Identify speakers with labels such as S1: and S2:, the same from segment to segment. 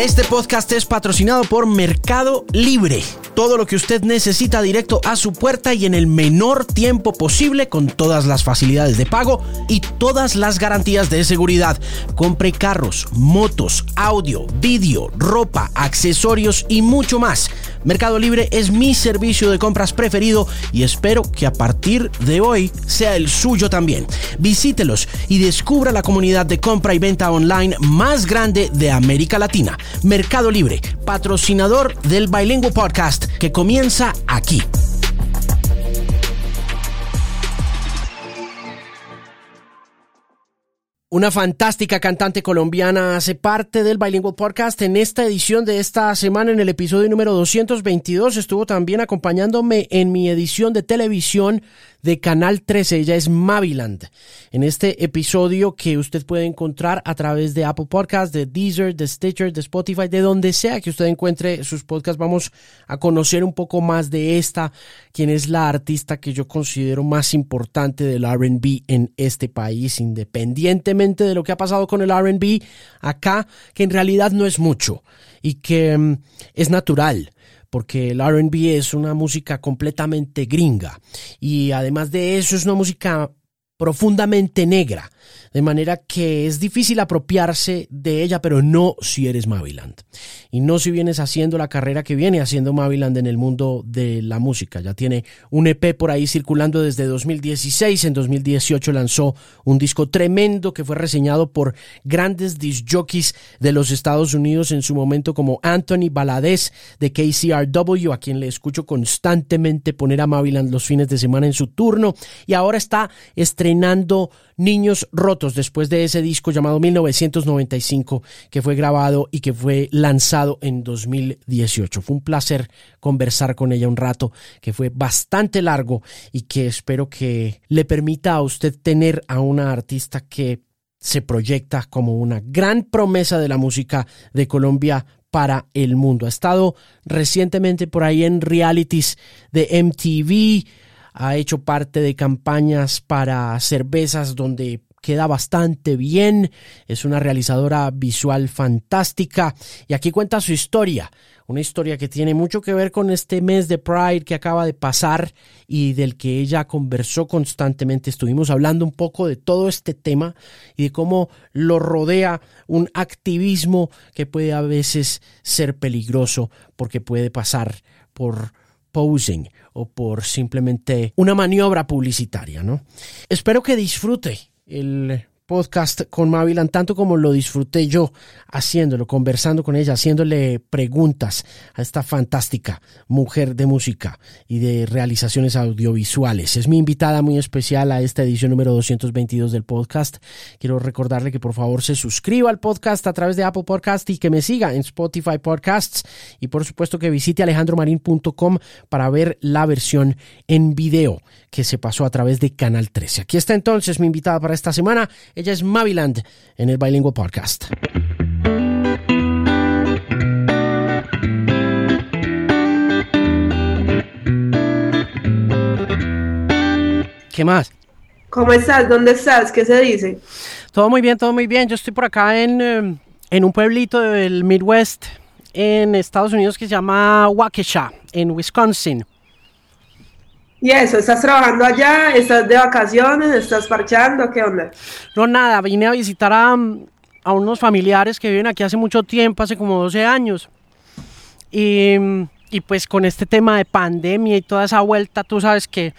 S1: Este podcast es patrocinado por Mercado Libre. Todo lo que usted necesita directo a su puerta y en el menor tiempo posible con todas las facilidades de pago y todas las garantías de seguridad. Compre carros, motos, audio, vídeo, ropa, accesorios y mucho más. Mercado Libre es mi servicio de compras preferido y espero que a partir de hoy sea el suyo también. Visítelos y descubra la comunidad de compra y venta online más grande de América Latina. Mercado Libre, patrocinador del Bilingüe Podcast que comienza aquí. Una fantástica cantante colombiana hace parte del Bilingual Podcast. En esta edición de esta semana, en el episodio número 222, estuvo también acompañándome en mi edición de televisión de Canal 13. Ella es Maviland. En este episodio que usted puede encontrar a través de Apple Podcasts, de Deezer, de Stitcher, de Spotify, de donde sea que usted encuentre sus podcasts, vamos a conocer un poco más de esta, quien es la artista que yo considero más importante del RB en este país, independientemente de lo que ha pasado con el RB acá, que en realidad no es mucho y que mm, es natural porque el RB es una música completamente gringa. Y además de eso es una música profundamente negra, de manera que es difícil apropiarse de ella, pero no si eres Maviland. Y no si vienes haciendo la carrera que viene haciendo Maviland en el mundo de la música. Ya tiene un EP por ahí circulando desde 2016. En 2018 lanzó un disco tremendo que fue reseñado por grandes disc jockeys de los Estados Unidos en su momento como Anthony Baladez de KCRW, a quien le escucho constantemente poner a Maviland los fines de semana en su turno. Y ahora está estrenando Niños Rotos después de ese disco llamado 1995 que fue grabado y que fue lanzado en 2018. Fue un placer conversar con ella un rato que fue bastante largo y que espero que le permita a usted tener a una artista que se proyecta como una gran promesa de la música de Colombia para el mundo. Ha estado recientemente por ahí en realities de MTV, ha hecho parte de campañas para cervezas donde queda bastante bien, es una realizadora visual fantástica y aquí cuenta su historia, una historia que tiene mucho que ver con este mes de Pride que acaba de pasar y del que ella conversó constantemente. Estuvimos hablando un poco de todo este tema y de cómo lo rodea un activismo que puede a veces ser peligroso porque puede pasar por posing o por simplemente una maniobra publicitaria, ¿no? Espero que disfrute el podcast con Mavilan, tanto como lo disfruté yo haciéndolo, conversando con ella, haciéndole preguntas a esta fantástica mujer de música y de realizaciones audiovisuales. Es mi invitada muy especial a esta edición número 222 del podcast. Quiero recordarle que por favor se suscriba al podcast a través de Apple Podcast y que me siga en Spotify Podcasts y por supuesto que visite alejandromarin.com para ver la versión en video que se pasó a través de Canal 13. Aquí está entonces mi invitada para esta semana. Ella es Maviland en el Bilingual Podcast. ¿Qué más?
S2: ¿Cómo estás? ¿Dónde estás? ¿Qué se dice?
S1: Todo muy bien, todo muy bien. Yo estoy por acá en, em, en un pueblito del Midwest en Estados Unidos que se llama Waukesha, en Wisconsin.
S2: ¿Y eso? ¿Estás trabajando allá? ¿Estás de vacaciones? ¿Estás parchando? ¿Qué onda?
S1: No, nada, vine a visitar a, a unos familiares que viven aquí hace mucho tiempo, hace como 12 años. Y, y pues con este tema de pandemia y toda esa vuelta, tú sabes que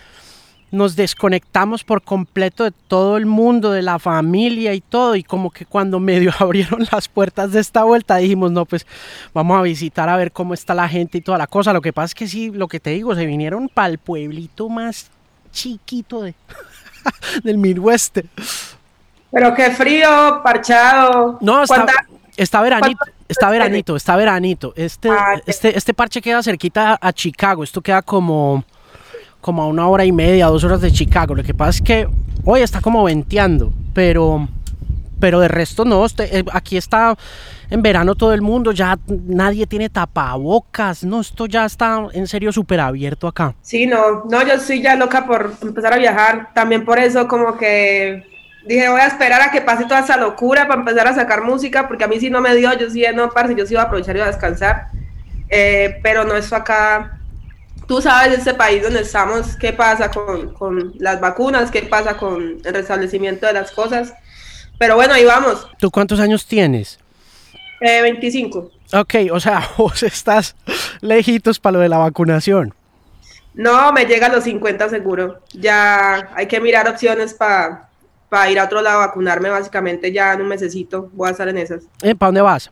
S1: nos desconectamos por completo de todo el mundo, de la familia y todo, y como que cuando medio abrieron las puertas de esta vuelta dijimos, no, pues vamos a visitar a ver cómo está la gente y toda la cosa. Lo que pasa es que sí, lo que te digo, se vinieron para el pueblito más chiquito de, del Midwest.
S2: Pero qué frío, parchado.
S1: No, está, está veranito. Está veranito, está veranito. Este, ah, este, este parche queda cerquita a Chicago. Esto queda como como a una hora y media, dos horas de Chicago. Lo que pasa es que hoy está como venteando, pero, pero de resto no. Eh, aquí está en verano todo el mundo, ya nadie tiene tapabocas. No, esto ya está en serio súper abierto acá.
S2: Sí, no, no, yo estoy ya loca por empezar a viajar. También por eso como que Dije, voy a esperar a que pase toda esa locura para empezar a sacar música, porque a mí sí no me dio, yo sí, no, parce, yo sí iba a aprovechar y iba a descansar. Eh, pero no, eso acá, tú sabes, este país donde estamos, qué pasa con, con las vacunas, qué pasa con el restablecimiento de las cosas. Pero bueno, ahí vamos.
S1: ¿Tú cuántos años tienes?
S2: Eh, 25.
S1: Ok, o sea, vos estás lejitos para lo de la vacunación.
S2: No, me llega a los 50 seguro. Ya hay que mirar opciones para ir a otro lado a vacunarme básicamente ya en un mesecito. Voy a estar en esas.
S1: ¿Eh, ¿Para dónde vas?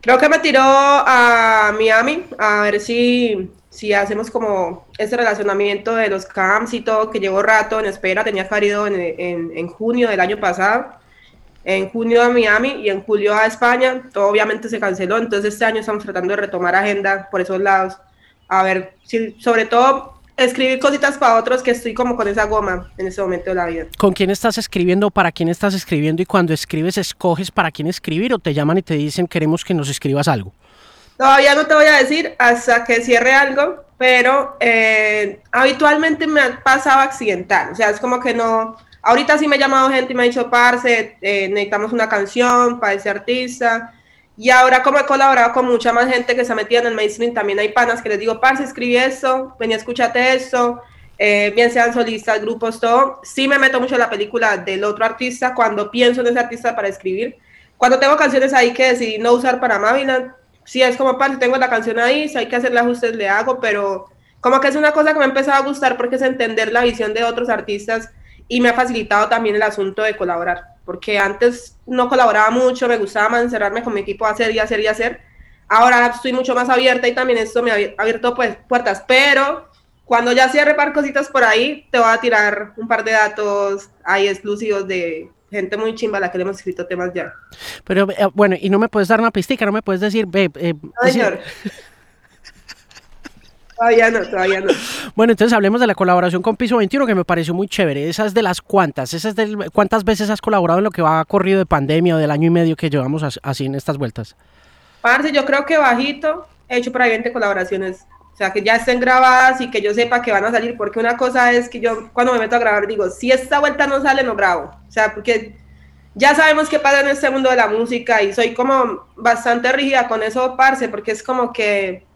S2: Creo que me tiró a Miami a ver si, si hacemos como ese relacionamiento de los camps y todo, que llevo rato en espera. Tenía que en, en, en junio del año pasado en junio a Miami y en julio a España. Todo obviamente se canceló, entonces este año estamos tratando de retomar agenda por esos lados. A ver, sobre todo escribir cositas para otros que estoy como con esa goma en ese momento de la vida.
S1: ¿Con quién estás escribiendo? ¿Para quién estás escribiendo? Y cuando escribes, ¿escoges para quién escribir o te llaman y te dicen queremos que nos escribas algo?
S2: Todavía no te voy a decir hasta que cierre algo, pero eh, habitualmente me ha pasado accidental. O sea, es como que no, Ahorita sí me ha llamado gente y me ha dicho, parce, eh, necesitamos una canción para ese artista. Y ahora como he colaborado con mucha más gente que se ha metido en el mainstream, también hay panas que les digo, parce, escribí esto, venía, escúchate esto, eh, bien sean solistas, grupos, todo. Sí me meto mucho en la película del otro artista cuando pienso en ese artista para escribir. Cuando tengo canciones ahí que decidí no usar para Maviland, sí es como, parce, tengo la canción ahí, si hay que hacerle ajustes, le hago, pero como que es una cosa que me ha empezado a gustar porque es entender la visión de otros artistas y me ha facilitado también el asunto de colaborar, porque antes no colaboraba mucho, me gustaba encerrarme con mi equipo a hacer y hacer y hacer. Ahora estoy mucho más abierta y también esto me ha abierto pues puertas, pero cuando ya cierre par cositas por ahí, te voy a tirar un par de datos ahí exclusivos de gente muy chimba a la que le hemos escrito temas ya.
S1: Pero eh, bueno, y no me puedes dar una pistica, no me puedes decir, ve, eh,
S2: señor. Todavía no, todavía no.
S1: Bueno, entonces hablemos de la colaboración con Piso 21, que me pareció muy chévere. Esas de las cuantas, esas de cuántas veces has colaborado en lo que va corrido de pandemia o del año y medio que llevamos así en estas vueltas.
S2: Parce, yo creo que bajito he hecho por ahí 20 colaboraciones. O sea, que ya estén grabadas y que yo sepa que van a salir, porque una cosa es que yo cuando me meto a grabar digo, si esta vuelta no sale, no grabo. O sea, porque ya sabemos qué pasa en este mundo de la música y soy como bastante rígida con eso, parce, porque es como que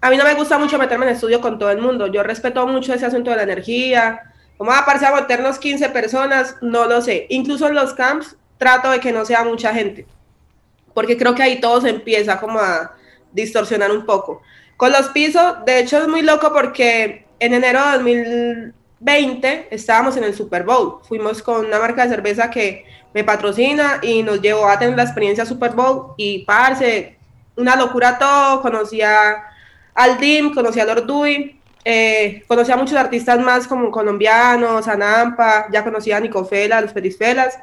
S2: a mí no me gusta mucho meterme en estudio con todo el mundo. Yo respeto mucho ese asunto de la energía. ¿Cómo a parecer a meternos 15 personas? No lo sé. Incluso en los camps trato de que no sea mucha gente. Porque creo que ahí todo se empieza como a distorsionar un poco. Con los pisos, de hecho es muy loco porque en enero de 2020 estábamos en el Super Bowl. Fuimos con una marca de cerveza que me patrocina y nos llevó a tener la experiencia Super Bowl y parce, una locura todo, conocía al DIM, conocí a Lord Dewey, eh, conocí a muchos artistas más como colombianos, Anampa, ya conocí a Nicofela, los Petisfelas,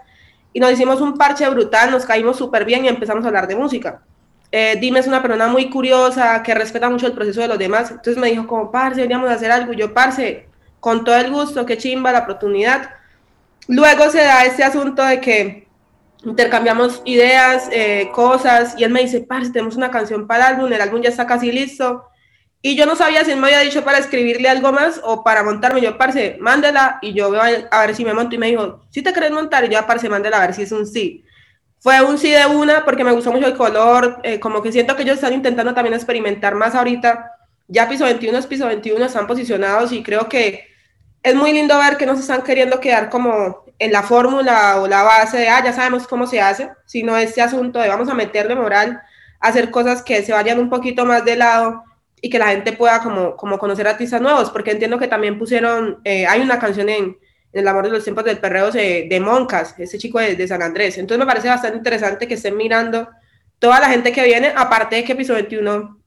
S2: y nos hicimos un parche brutal, nos caímos súper bien y empezamos a hablar de música. Eh, Dim es una persona muy curiosa, que respeta mucho el proceso de los demás, entonces me dijo como, parce, veníamos a hacer algo, yo, parce, con todo el gusto, qué chimba la oportunidad. Luego se da este asunto de que intercambiamos ideas, eh, cosas, y él me dice, parce, tenemos una canción para el álbum, el álbum ya está casi listo, y yo no sabía si él me había dicho para escribirle algo más o para montarme. Yo, parce, mándela y yo veo a ver si me monto. Y me dijo, si te querés montar, y yo, parce, mándela a ver si es un sí. Fue un sí de una porque me gustó mucho el color, eh, como que siento que ellos están intentando también experimentar más ahorita. Ya piso 21 es piso 21, están posicionados y creo que es muy lindo ver que no se están queriendo quedar como en la fórmula o la base de, ah, ya sabemos cómo se hace, sino este asunto de vamos a meterle moral, hacer cosas que se vayan un poquito más de lado y que la gente pueda como, como conocer artistas nuevos, porque entiendo que también pusieron, eh, hay una canción en, El amor de los tiempos del perreo de, de Moncas, ese chico de, de, San Andrés. Entonces me parece bastante interesante que estén mirando toda la gente que viene, aparte de que Episodio 21,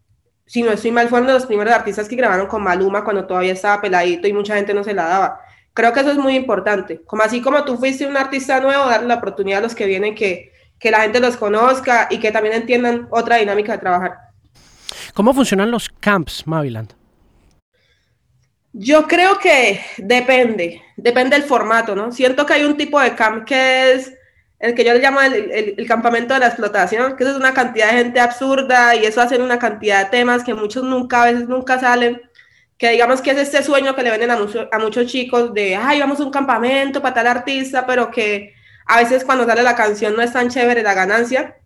S2: si no estoy mal, fueron de los primeros artistas que grabaron con Maluma cuando todavía estaba peladito y mucha gente no se la daba. Creo que eso es muy importante. Como así como tú fuiste un artista nuevo, darle la oportunidad a los que vienen que, que la gente los conozca y que también entiendan otra dinámica de trabajar.
S1: ¿Cómo funcionan los camps, Maviland?
S2: Yo creo que depende, depende del formato, ¿no? Siento que hay un tipo de camp que es el que yo le llamo el, campamento de la explotación, que eso es una cantidad de gente absurda y eso hace una cantidad de temas que muchos nunca, a veces nunca salen, que digamos que es este sueño que le venden a, a muchos chicos de, ay, vamos a un campamento para tal artista, pero que a veces cuando sale la canción no es tan chévere la ganancia.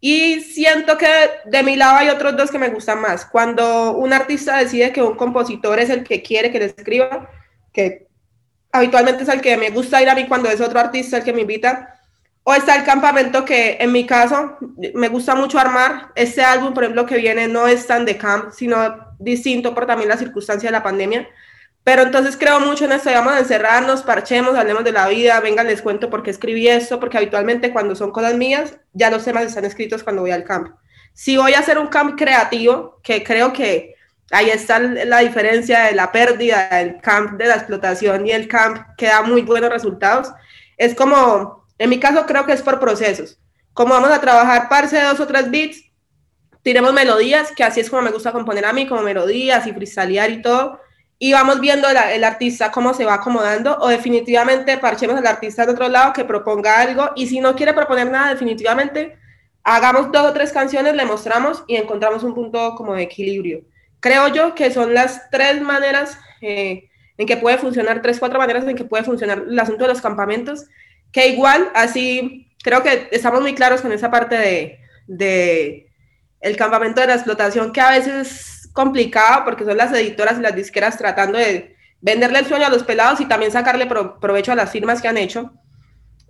S2: Y siento que de mi lado hay otros dos que me gustan más. Cuando un artista decide que un compositor es el que quiere que le escriba, que habitualmente es el que me gusta ir a mí cuando es otro artista el que me invita, o está el campamento que en mi caso me gusta mucho armar. Este álbum, por ejemplo, que viene no es tan de camp, sino distinto por también la circunstancia de la pandemia. Pero entonces creo mucho en esto, vamos a encerrarnos, parchemos, hablemos de la vida, vengan, les cuento por qué escribí esto, porque habitualmente cuando son cosas mías, ya los temas están escritos cuando voy al camp. Si voy a hacer un camp creativo, que creo que ahí está la diferencia de la pérdida del camp de la explotación y el camp que da muy buenos resultados, es como, en mi caso creo que es por procesos. Como vamos a trabajar parse dos o tres beats, tiremos melodías, que así es como me gusta componer a mí, como melodías y freestylear y todo, y vamos viendo el artista cómo se va acomodando, o definitivamente parchemos al artista de otro lado que proponga algo, y si no quiere proponer nada, definitivamente hagamos dos o tres canciones, le mostramos y encontramos un punto como de equilibrio. Creo yo que son las tres maneras eh, en que puede funcionar, tres, cuatro maneras en que puede funcionar el asunto de los campamentos, que igual, así, creo que estamos muy claros con esa parte de, de el campamento de la explotación, que a veces es complicado porque son las editoras y las disqueras tratando de venderle el sueño a los pelados y también sacarle provecho a las firmas que han hecho.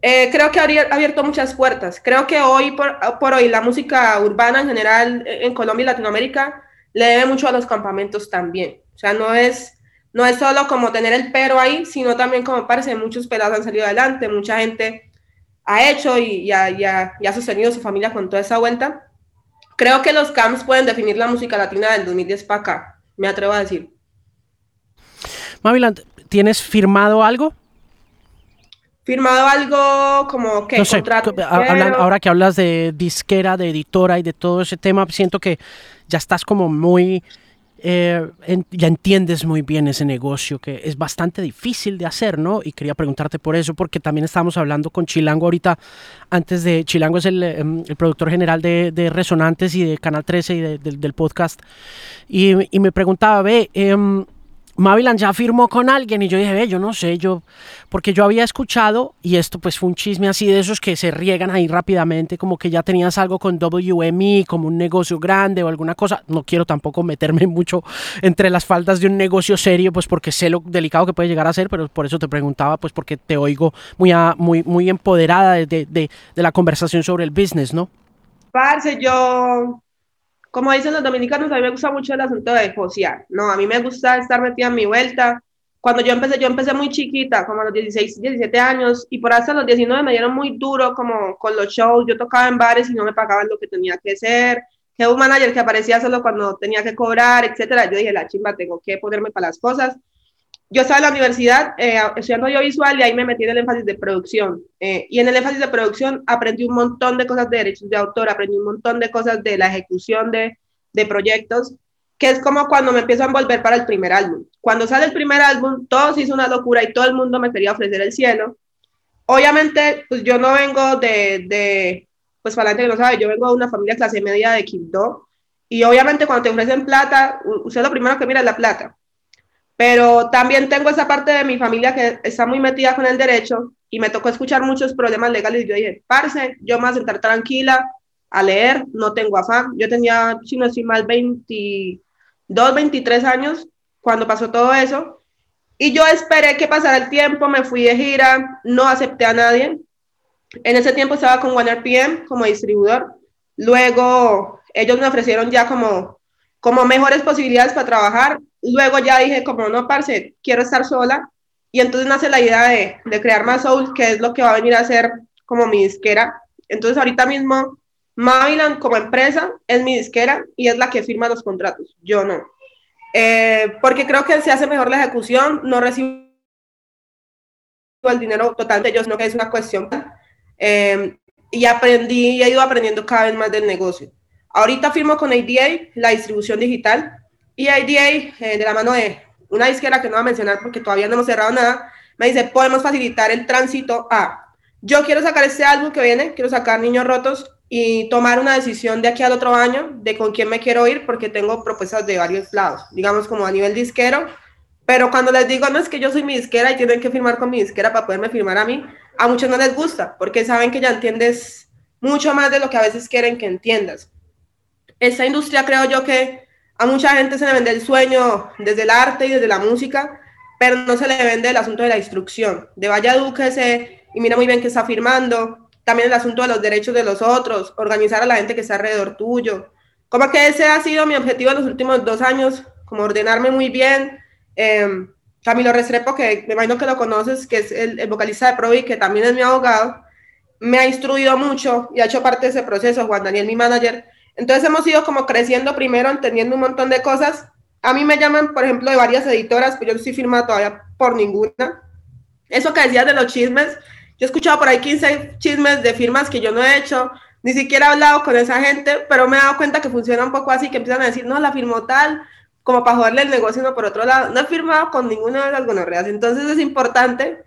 S2: Eh, creo que ha abierto muchas puertas. Creo que hoy por, por, hoy la música urbana en general eh, en Colombia y Latinoamérica le debe mucho a los campamentos también. O sea, no es, no es solo como tener el pero ahí, sino también como parece, muchos pelados han salido adelante, mucha gente ha hecho y, y, ha, y ha sostenido su familia con toda esa vuelta. Creo que los camps pueden definir la música latina del 2010 para acá, me atrevo a decir.
S1: Maviland, ¿tienes firmado algo?
S2: Firmado algo como que
S1: no sé, ahora que hablas de disquera, de editora y de todo ese tema, siento que ya estás como muy eh, ya entiendes muy bien ese negocio que es bastante difícil de hacer, ¿no? Y quería preguntarte por eso, porque también estábamos hablando con Chilango ahorita, antes de, Chilango es el, em, productor general de, Resonantes y de Canal 13 y del podcast, y, y, me preguntaba, ve, eh, Mavilan ya firmó con alguien y yo dije, ve, yo no sé, yo, porque yo había escuchado, y esto pues fue un chisme así de esos que se riegan ahí rápidamente, como que ya tenías algo con WME, como un negocio grande o alguna cosa. No quiero tampoco meterme mucho entre las faldas de un negocio serio, pues porque sé lo delicado que puede llegar a ser, pero por eso te preguntaba, pues porque te oigo muy, muy, muy empoderada de, de, de, de la conversación sobre el business, ¿no?
S2: Parce, yo como dicen los dominicanos, a mí me gusta mucho el asunto de josear, ¿no? A mí me gusta estar metida en mi vuelta. Cuando yo empecé, yo empecé muy chiquita, como a los 16, 17 años, y por hasta los 19 me dieron muy duro como con los shows. Yo tocaba en bares y no me pagaban lo que tenía que ser. Que un manager que aparecía solo cuando tenía que cobrar, etcétera. Yo dije, la chimba, tengo que ponerme para las cosas yo estaba en la universidad eh, estudiando audiovisual y ahí me metí en el énfasis de producción. Eh, y en el énfasis de producción aprendí un montón de cosas de derechos de autor, aprendí un montón de cosas de la ejecución de, de proyectos, que es como cuando me empiezo a envolver para el primer álbum. Cuando sale el primer álbum, todo se hizo una locura y todo el mundo me quería ofrecer el cielo. Obviamente, pues yo no vengo de, de pues para la gente que no sabe, yo vengo de una familia clase media de Quibdó. Y obviamente cuando te ofrecen plata, usted lo primero que mira es la plata pero también tengo esa parte de mi familia que está muy metida con el derecho y me tocó escuchar muchos problemas legales y yo dije, parce, yo me voy a sentar tranquila a leer, no tengo afán. Yo tenía, si no estoy mal, 22, 23 años cuando pasó todo eso. Y yo esperé que pasara el tiempo, me fui de gira, no acepté a nadie. En ese tiempo estaba con OneRPM como distribuidor. Luego ellos me ofrecieron ya como, como mejores posibilidades para trabajar luego ya dije, como no, parce, quiero estar sola. Y entonces nace la idea de, crear más Soul, que es lo que va a venir a ser como mi disquera. Entonces ahorita mismo, Maviland como empresa es mi disquera y es la que firma los contratos. Yo no. Eh, porque creo que se hace mejor la ejecución, no recibo el dinero total de ellos, sino que es una cuestión. Eh, y aprendí he ido aprendiendo cada vez más del negocio. Ahorita firmo con ADA, la distribución digital, y IDA, eh, de la mano de una disquera que no voy a mencionar porque todavía no hemos cerrado nada, me dice, podemos facilitar el tránsito a, yo quiero sacar este álbum que viene, quiero sacar Niños Rotos, y tomar una decisión de aquí al otro año de con quién me quiero ir porque tengo propuestas de varios lados, digamos como a nivel disquero, pero cuando les digo no es que yo soy mi disquera y tienen que firmar con mi disquera para poderme firmar a mí, a muchos no les gusta porque saben que ya entiendes mucho más de lo que a veces quieren que entiendas. Esta industria creo yo que a mucha gente se le vende el sueño desde el arte y desde la música, pero no se le vende el asunto de la instrucción, de vaya dúquese y mira muy bien que está firmando, también el asunto de los derechos de los otros, organizar a la gente que está alrededor tuyo. Como que ese ha sido mi objetivo en los últimos dos años, como ordenarme muy bien. Eh, Camilo Restrepo, que me imagino que lo conoces, que es el, vocalista de Provi, que también es mi abogado, me ha instruido mucho y ha hecho parte de ese proceso, Juan Daniel, mi manager. Entonces hemos ido como creciendo primero, entendiendo un montón de cosas. A mí me llaman, por ejemplo, de varias editoras, pero yo no estoy firmada todavía por ninguna. Eso que decías de los chismes, yo he escuchado por ahí 15 chismes de firmas que yo no he hecho, ni siquiera he hablado con esa gente, pero me he dado cuenta que funciona un poco así, que empiezan a decir, no, la firmó tal, como para joderle el negocio, no por otro lado. No he firmado con ninguna de las gonorreas. Entonces es importante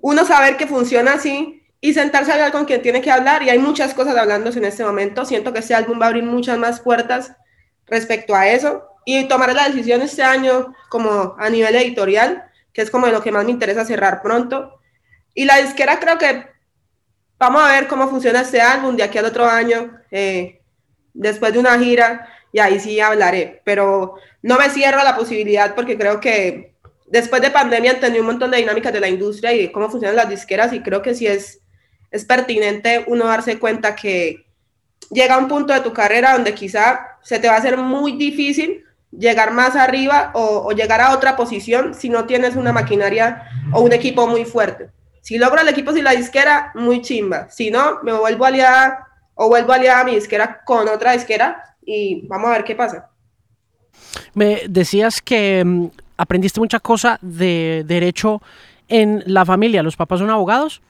S2: uno saber que funciona así y sentarse a hablar con quien tiene que hablar. Y hay muchas cosas hablándose en este momento. Siento que este álbum va a abrir muchas más puertas respecto a eso. Y tomar la decisión este año como a nivel editorial, que es como de lo que más me interesa cerrar pronto y la disquera creo que vamos a ver cómo funciona este álbum de aquí al otro año, eh, después de una gira, y ahí sí hablaré. Pero no me cierro a la posibilidad porque creo que después de pandemia entendí un montón de dinámicas de la industria y de cómo funcionan las disqueras y creo que sí es, es pertinente uno darse cuenta que llega un punto de tu carrera donde quizá se te va a hacer muy difícil llegar más arriba o, llegar a otra posición si no tienes una maquinaria o un equipo muy fuerte. Si logro el equipo sin la disquera, muy chimba. Si no, me vuelvo aliada o vuelvo aliada a mi disquera con otra disquera y vamos a ver qué pasa.
S1: Me decías que mm, aprendiste mucha cosa de derecho en la familia. ¿Los papás son abogados?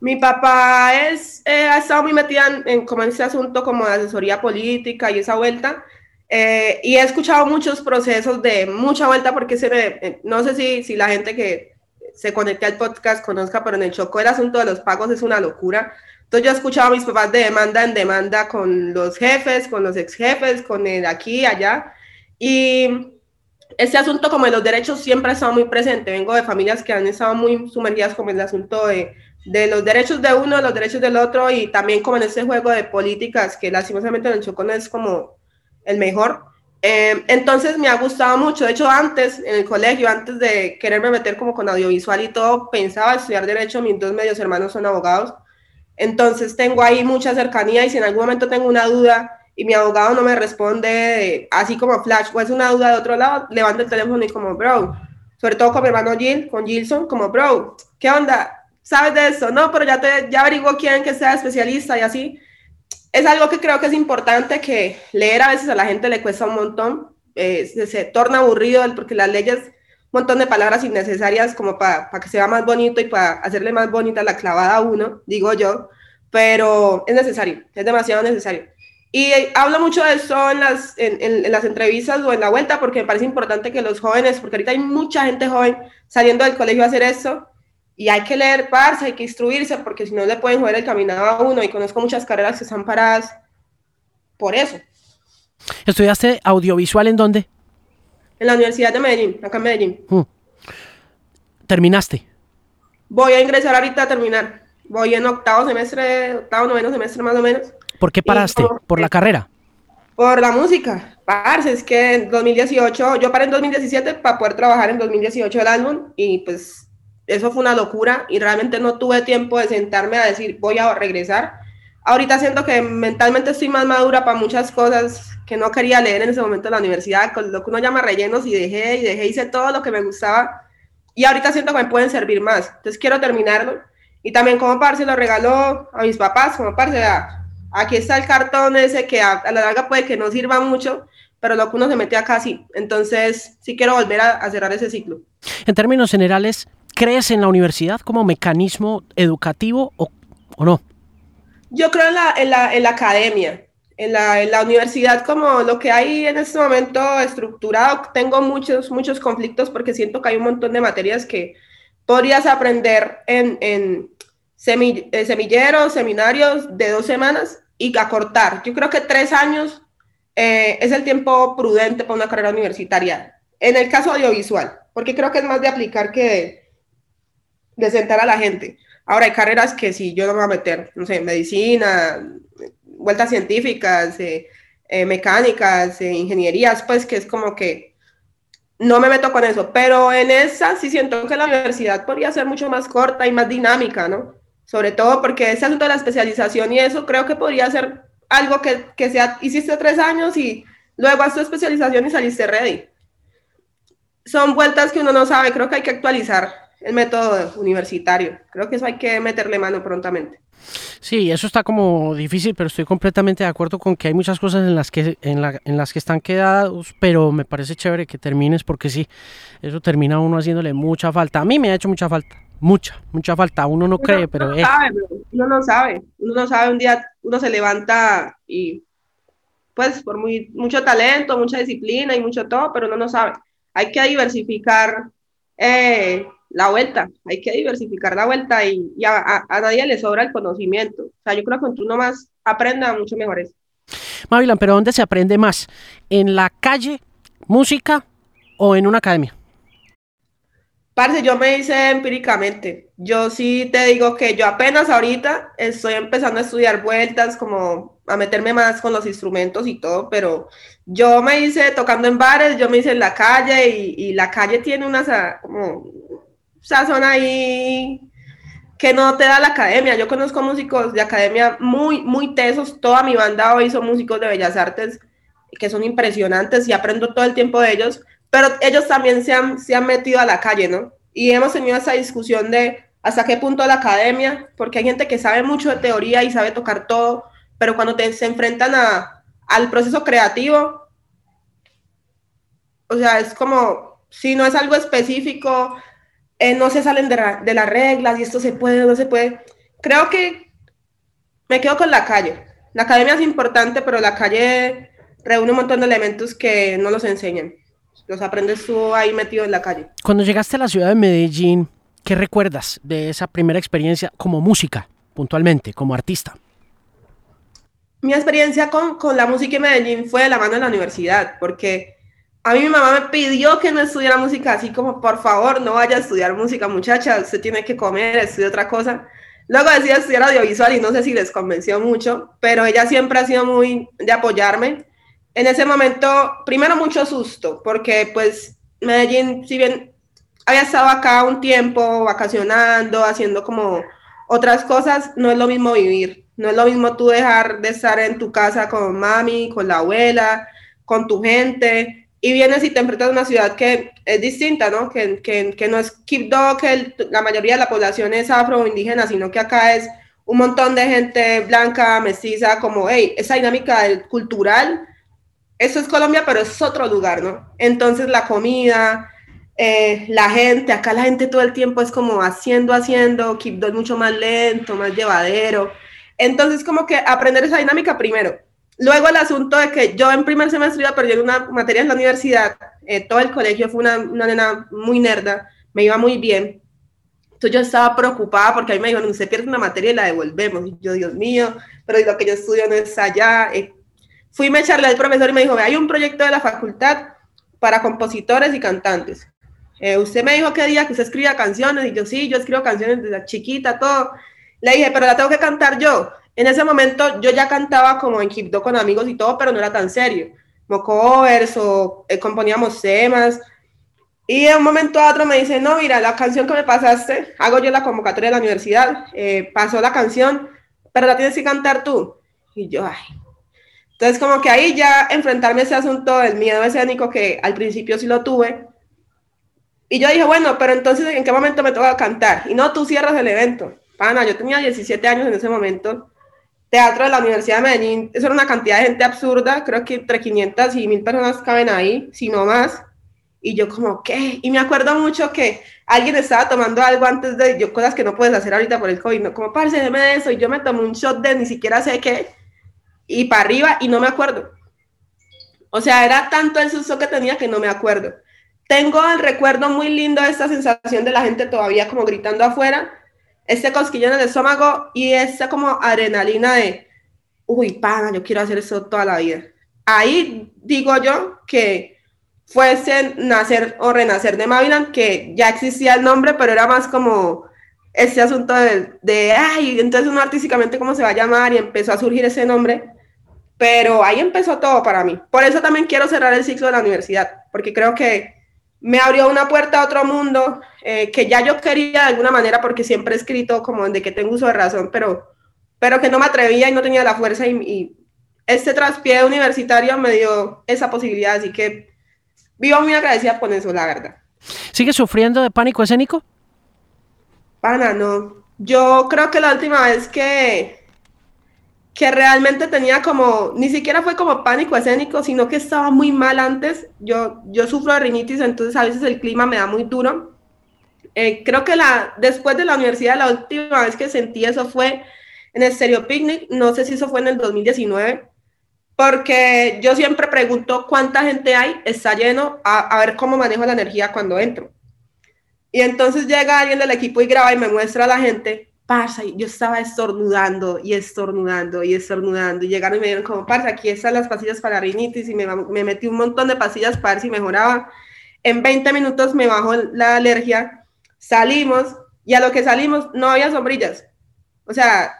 S2: Mi papá es, eh, ha estado muy metida en, como en ese asunto como de asesoría política y esa vuelta. Eh, y he escuchado muchos procesos de mucha vuelta porque se eh, no sé si, si la gente que se conecte al podcast, conozca, pero en el Choco el asunto de los pagos es una locura. Entonces yo he escuchado a mis papás de demanda en demanda con los jefes, con los ex jefes, con el aquí, allá. Y este asunto como de los derechos siempre ha estado muy presente. Vengo de familias que han estado muy sumergidas como en el asunto de, de los derechos de uno, los derechos del otro y también como en ese juego de políticas que lastimosamente en el Chocó no es como el mejor. Em, entonces me ha gustado mucho. De hecho, antes, en el colegio, antes de quererme meter como con audiovisual y todo, pensaba estudiar derecho. Mis dos medios hermanos son abogados. Entonces tengo ahí mucha cercanía y si en algún momento tengo una duda y mi abogado no me responde así como flash o es una duda de otro lado, levanto el teléfono y como, bro, sobre todo con mi hermano Jill, con Gilson, como, bro, ¿qué onda? ¿Sabes de eso? No, pero ya, te, ya averiguo quién que sea especialista y así es algo que creo que es importante que leer a veces a la gente le cuesta un montón, eh, se, torna aburrido porque las leyes, un montón de palabras innecesarias como para que sea más bonito y para hacerle más bonita la clavada a uno, digo yo, pero es necesario, es demasiado necesario. Y hablo mucho de eso en las, en, en, las entrevistas o en la vuelta porque me parece importante que los jóvenes, porque ahorita hay mucha gente joven saliendo del colegio a hacer eso, y hay que leer parse, hay que instruirse, porque si no le pueden joder el caminado a uno. Y conozco muchas carreras que están paradas por eso.
S1: ¿Estudiaste audiovisual en dónde?
S2: En la Universidad de Medellín, acá en Medellín.
S1: Mm. ¿Terminaste?
S2: Voy a ingresar ahorita a terminar. Voy en octavo semestre, octavo, noveno semestre más o menos.
S1: ¿Por qué paraste? ¿Por la carrera?
S2: Por la música. Parce, es que en 2018, yo paré en 2017 para poder trabajar en 2018 el álbum y pues eso fue una locura y realmente no tuve tiempo de sentarme a decir voy a regresar. Ahorita siento que mentalmente estoy más madura para muchas cosas que no quería leer en ese momento en la universidad, con lo que uno llama rellenos y dejé y dejé, hice todo lo que me gustaba y ahorita siento que me pueden servir más. Entonces quiero terminarlo y también como parce lo regaló a mis papás, como parce, aquí está el cartón ese que a, la larga puede que no sirva mucho, pero lo que uno se mete acá sí. Entonces sí quiero volver a, a cerrar ese ciclo.
S1: En términos generales, ¿Crees en la universidad como mecanismo educativo o, no?
S2: Yo creo en la, en la, en la academia, en la, en la, universidad como lo que hay en este momento estructurado. Tengo muchos, muchos conflictos porque siento que hay un montón de materias que podrías aprender en, en eh, semilleros, seminarios de dos semanas y acortar. Yo creo que tres años eh, es el tiempo prudente para una carrera universitaria. En el caso audiovisual, porque creo que es más de aplicar que de, sentar a la gente. Ahora hay carreras que si yo no me voy a meter, no sé, medicina, vueltas científicas, eh, mecánicas, ingenierías, pues que es como que no me meto con eso, pero en esa sí siento que la universidad podría ser mucho más corta y más dinámica, ¿no? Sobre todo porque ese asunto de la especialización y eso creo que podría ser algo que, que sea, hiciste tres años y luego haces tu especialización y saliste ready. Son vueltas que uno no sabe, creo que hay que actualizar el método universitario, creo que eso hay que meterle mano prontamente.
S1: Sí, eso está como difícil, pero estoy completamente de acuerdo con que hay muchas cosas en las que, en, la, en las que están quedados, pero me parece chévere que termines porque sí, eso termina uno haciéndole mucha falta. A mí me ha hecho mucha falta, mucha, mucha falta. Uno no cree, pero...
S2: Uno, sabe, uno no sabe, uno no sabe, un día uno se levanta y pues por muy, mucho talento, mucha disciplina y mucho todo, pero uno no sabe. Hay que diversificar eh, la vuelta, hay que diversificar la vuelta y, a, nadie le sobra el conocimiento. O sea, yo creo que uno más aprenda, mucho mejor es.
S1: Mavilan, pero ¿dónde se aprende más? ¿En la calle, música o en una academia?
S2: Parce, yo me hice empíricamente. Yo sí te digo que yo apenas ahorita estoy empezando a estudiar vueltas, como a meterme más con los instrumentos y todo, pero yo me hice tocando en bares, yo me hice en la calle y, y la calle tiene una como sazón ahí que no te da la academia. Yo conozco músicos de academia muy, muy tesos. Toda mi banda hoy son músicos de bellas artes que son impresionantes y aprendo todo el tiempo de ellos, pero ellos también se han, se han metido a la calle, ¿no? Y hemos tenido esa discusión de hasta qué punto la academia, porque hay gente que sabe mucho de teoría y sabe tocar todo, pero cuando te, se enfrentan a, al proceso creativo, o sea, es como, si no es algo específico, eh, no se salen de, de, las reglas y esto se puede o no se puede. Creo que me quedo con la calle. La academia es importante, pero la calle reúne un montón de elementos que no los enseñan. Los aprendes tú ahí metido en la calle.
S1: Cuando llegaste a la ciudad de Medellín, ¿qué recuerdas de esa primera experiencia como música, puntualmente, como artista?
S2: Mi experiencia con, con la música en Medellín fue de la mano de la universidad, porque a mí mi mamá me pidió que no estudiara música, así como, por favor, no vaya a estudiar música, muchacha, usted tiene que comer, estudie otra cosa. Luego decía estudiar audiovisual y no sé si les convenció mucho, pero ella siempre ha sido muy de apoyarme. En ese momento, primero mucho susto, porque pues Medellín, si bien había estado acá un tiempo vacacionando, haciendo como otras cosas, no es lo mismo vivir. No es lo mismo tú dejar de estar en tu casa con mami, con la abuela, con tu gente, y vienes y te enfrentas a una ciudad que es distinta, ¿no? Que, que, que no es Quibdó, que la mayoría de la población es afro-indígena, sino que acá es un montón de gente blanca, mestiza, como, hey, esa dinámica cultural, eso es Colombia, pero es otro lugar, ¿no? Entonces la comida, eh, la gente, acá la gente todo el tiempo es como haciendo, haciendo, Quibdó es mucho más lento, más llevadero. Entonces como que aprender esa dinámica primero Luego el asunto de que yo en primer semestre iba perder una materia en la universidad, eh, todo el colegio fue una, una nena muy nerda, me iba muy bien. Entonces yo estaba preocupada porque a mí me dijeron, usted pierde una materia y la devolvemos. Y yo, Dios mío, pero lo que yo estudio no es allá. Eh, fui a echarle al profesor y me dijo, hay un proyecto de la facultad para compositores y cantantes. Eh, usted me dijo que día que usted escribía canciones y yo sí, yo escribo canciones desde chiquita, todo. Le dije, pero la tengo que cantar yo. En ese momento yo ya cantaba como en Quibdó con amigos y todo, pero no era tan serio. Como covers o eh, componíamos temas. Y en un momento a otro me dice, no, mira, la canción que me pasaste, hago yo la convocatoria de la universidad, eh, pasó la canción, pero la tienes que cantar tú. Y yo, ay. Entonces como que ahí ya enfrentarme a ese asunto del miedo escénico que al principio sí lo tuve. Y yo dije, bueno, pero entonces ¿en qué momento me toca cantar? Y no, tú cierras el evento. Pana, yo tenía 17 años en ese momento teatro de la Universidad de Medellín, eso era una cantidad de gente absurda, creo que entre 500 y 1000 personas caben ahí, si no más. Y yo como, ¿qué? Y me acuerdo mucho que alguien estaba tomando algo antes de yo, cosas que no puedes hacer ahorita por el COVID, ¿no? Como, parce, déme de eso. Y yo me tomé un shot de ni siquiera sé qué, y para arriba, y no me acuerdo. O sea, era tanto el susto que tenía que no me acuerdo. Tengo el recuerdo muy lindo de esta sensación de la gente todavía como gritando afuera, este cosquillón en el estómago y esta como adrenalina de, uy, pana, yo quiero hacer eso toda la vida. Ahí digo yo que fuese nacer o renacer de Mavilan, que ya existía el nombre, pero era más como este asunto de, de, ay, entonces uno artísticamente cómo se va a llamar y empezó a surgir ese nombre. Pero ahí empezó todo para mí. Por eso también quiero cerrar el ciclo de la universidad, porque creo que me abrió una puerta a otro mundo eh, que ya yo quería de alguna manera, porque siempre he escrito como de que tengo uso de razón, pero, pero que no me atrevía y no tenía la fuerza. Y, y este traspié universitario me dio esa posibilidad, así que vivo muy agradecida por eso, la verdad.
S1: ¿Sigue sufriendo de pánico escénico?
S2: Pana, no. Yo creo que la última vez que, que realmente tenía como, ni siquiera fue como pánico escénico, sino que estaba muy mal antes. Yo, yo sufro de rinitis, entonces a veces el clima me da muy duro. Eh, creo que la, después de la universidad, la última vez que sentí eso fue en el Stereo Picnic, no sé si eso fue en el 2019, porque yo siempre pregunto cuánta gente hay, está lleno, a, a ver cómo manejo la energía cuando entro. Y entonces llega alguien del equipo y graba y me muestra a la gente Parsa, y yo estaba estornudando y estornudando y estornudando y llegaron y me dieron como, Parsa, aquí están las pastillas para rinitis y me, me metí un montón de pastillas ver si mejoraba. En 20 minutos me bajó la alergia, salimos y a lo que salimos no había sombrillas. O sea,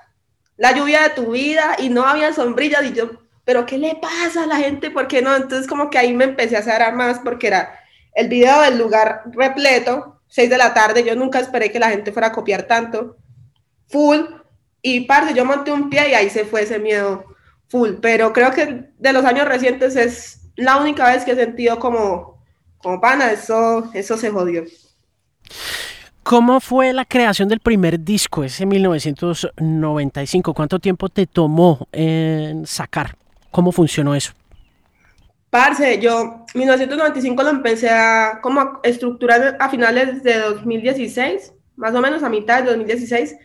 S2: la lluvia de tu vida y no había sombrillas y yo, pero ¿qué le pasa a la gente? ¿Por qué no? Entonces como que ahí me empecé a hacer más porque era el video del lugar repleto, 6 de la tarde, yo nunca esperé que la gente fuera a copiar tanto full. Y parte, yo monté un pie y ahí se fue ese miedo full. Pero creo que de los años recientes es la única vez que he sentido como, como pana, eso, eso se jodió.
S1: ¿Cómo fue la creación del primer disco, ese 1995? ¿Cuánto tiempo te tomó en sacar? ¿Cómo funcionó eso?
S2: Parce, yo 1995 lo empecé a como estructurar a finales de 2016, más o menos a mitad de 2016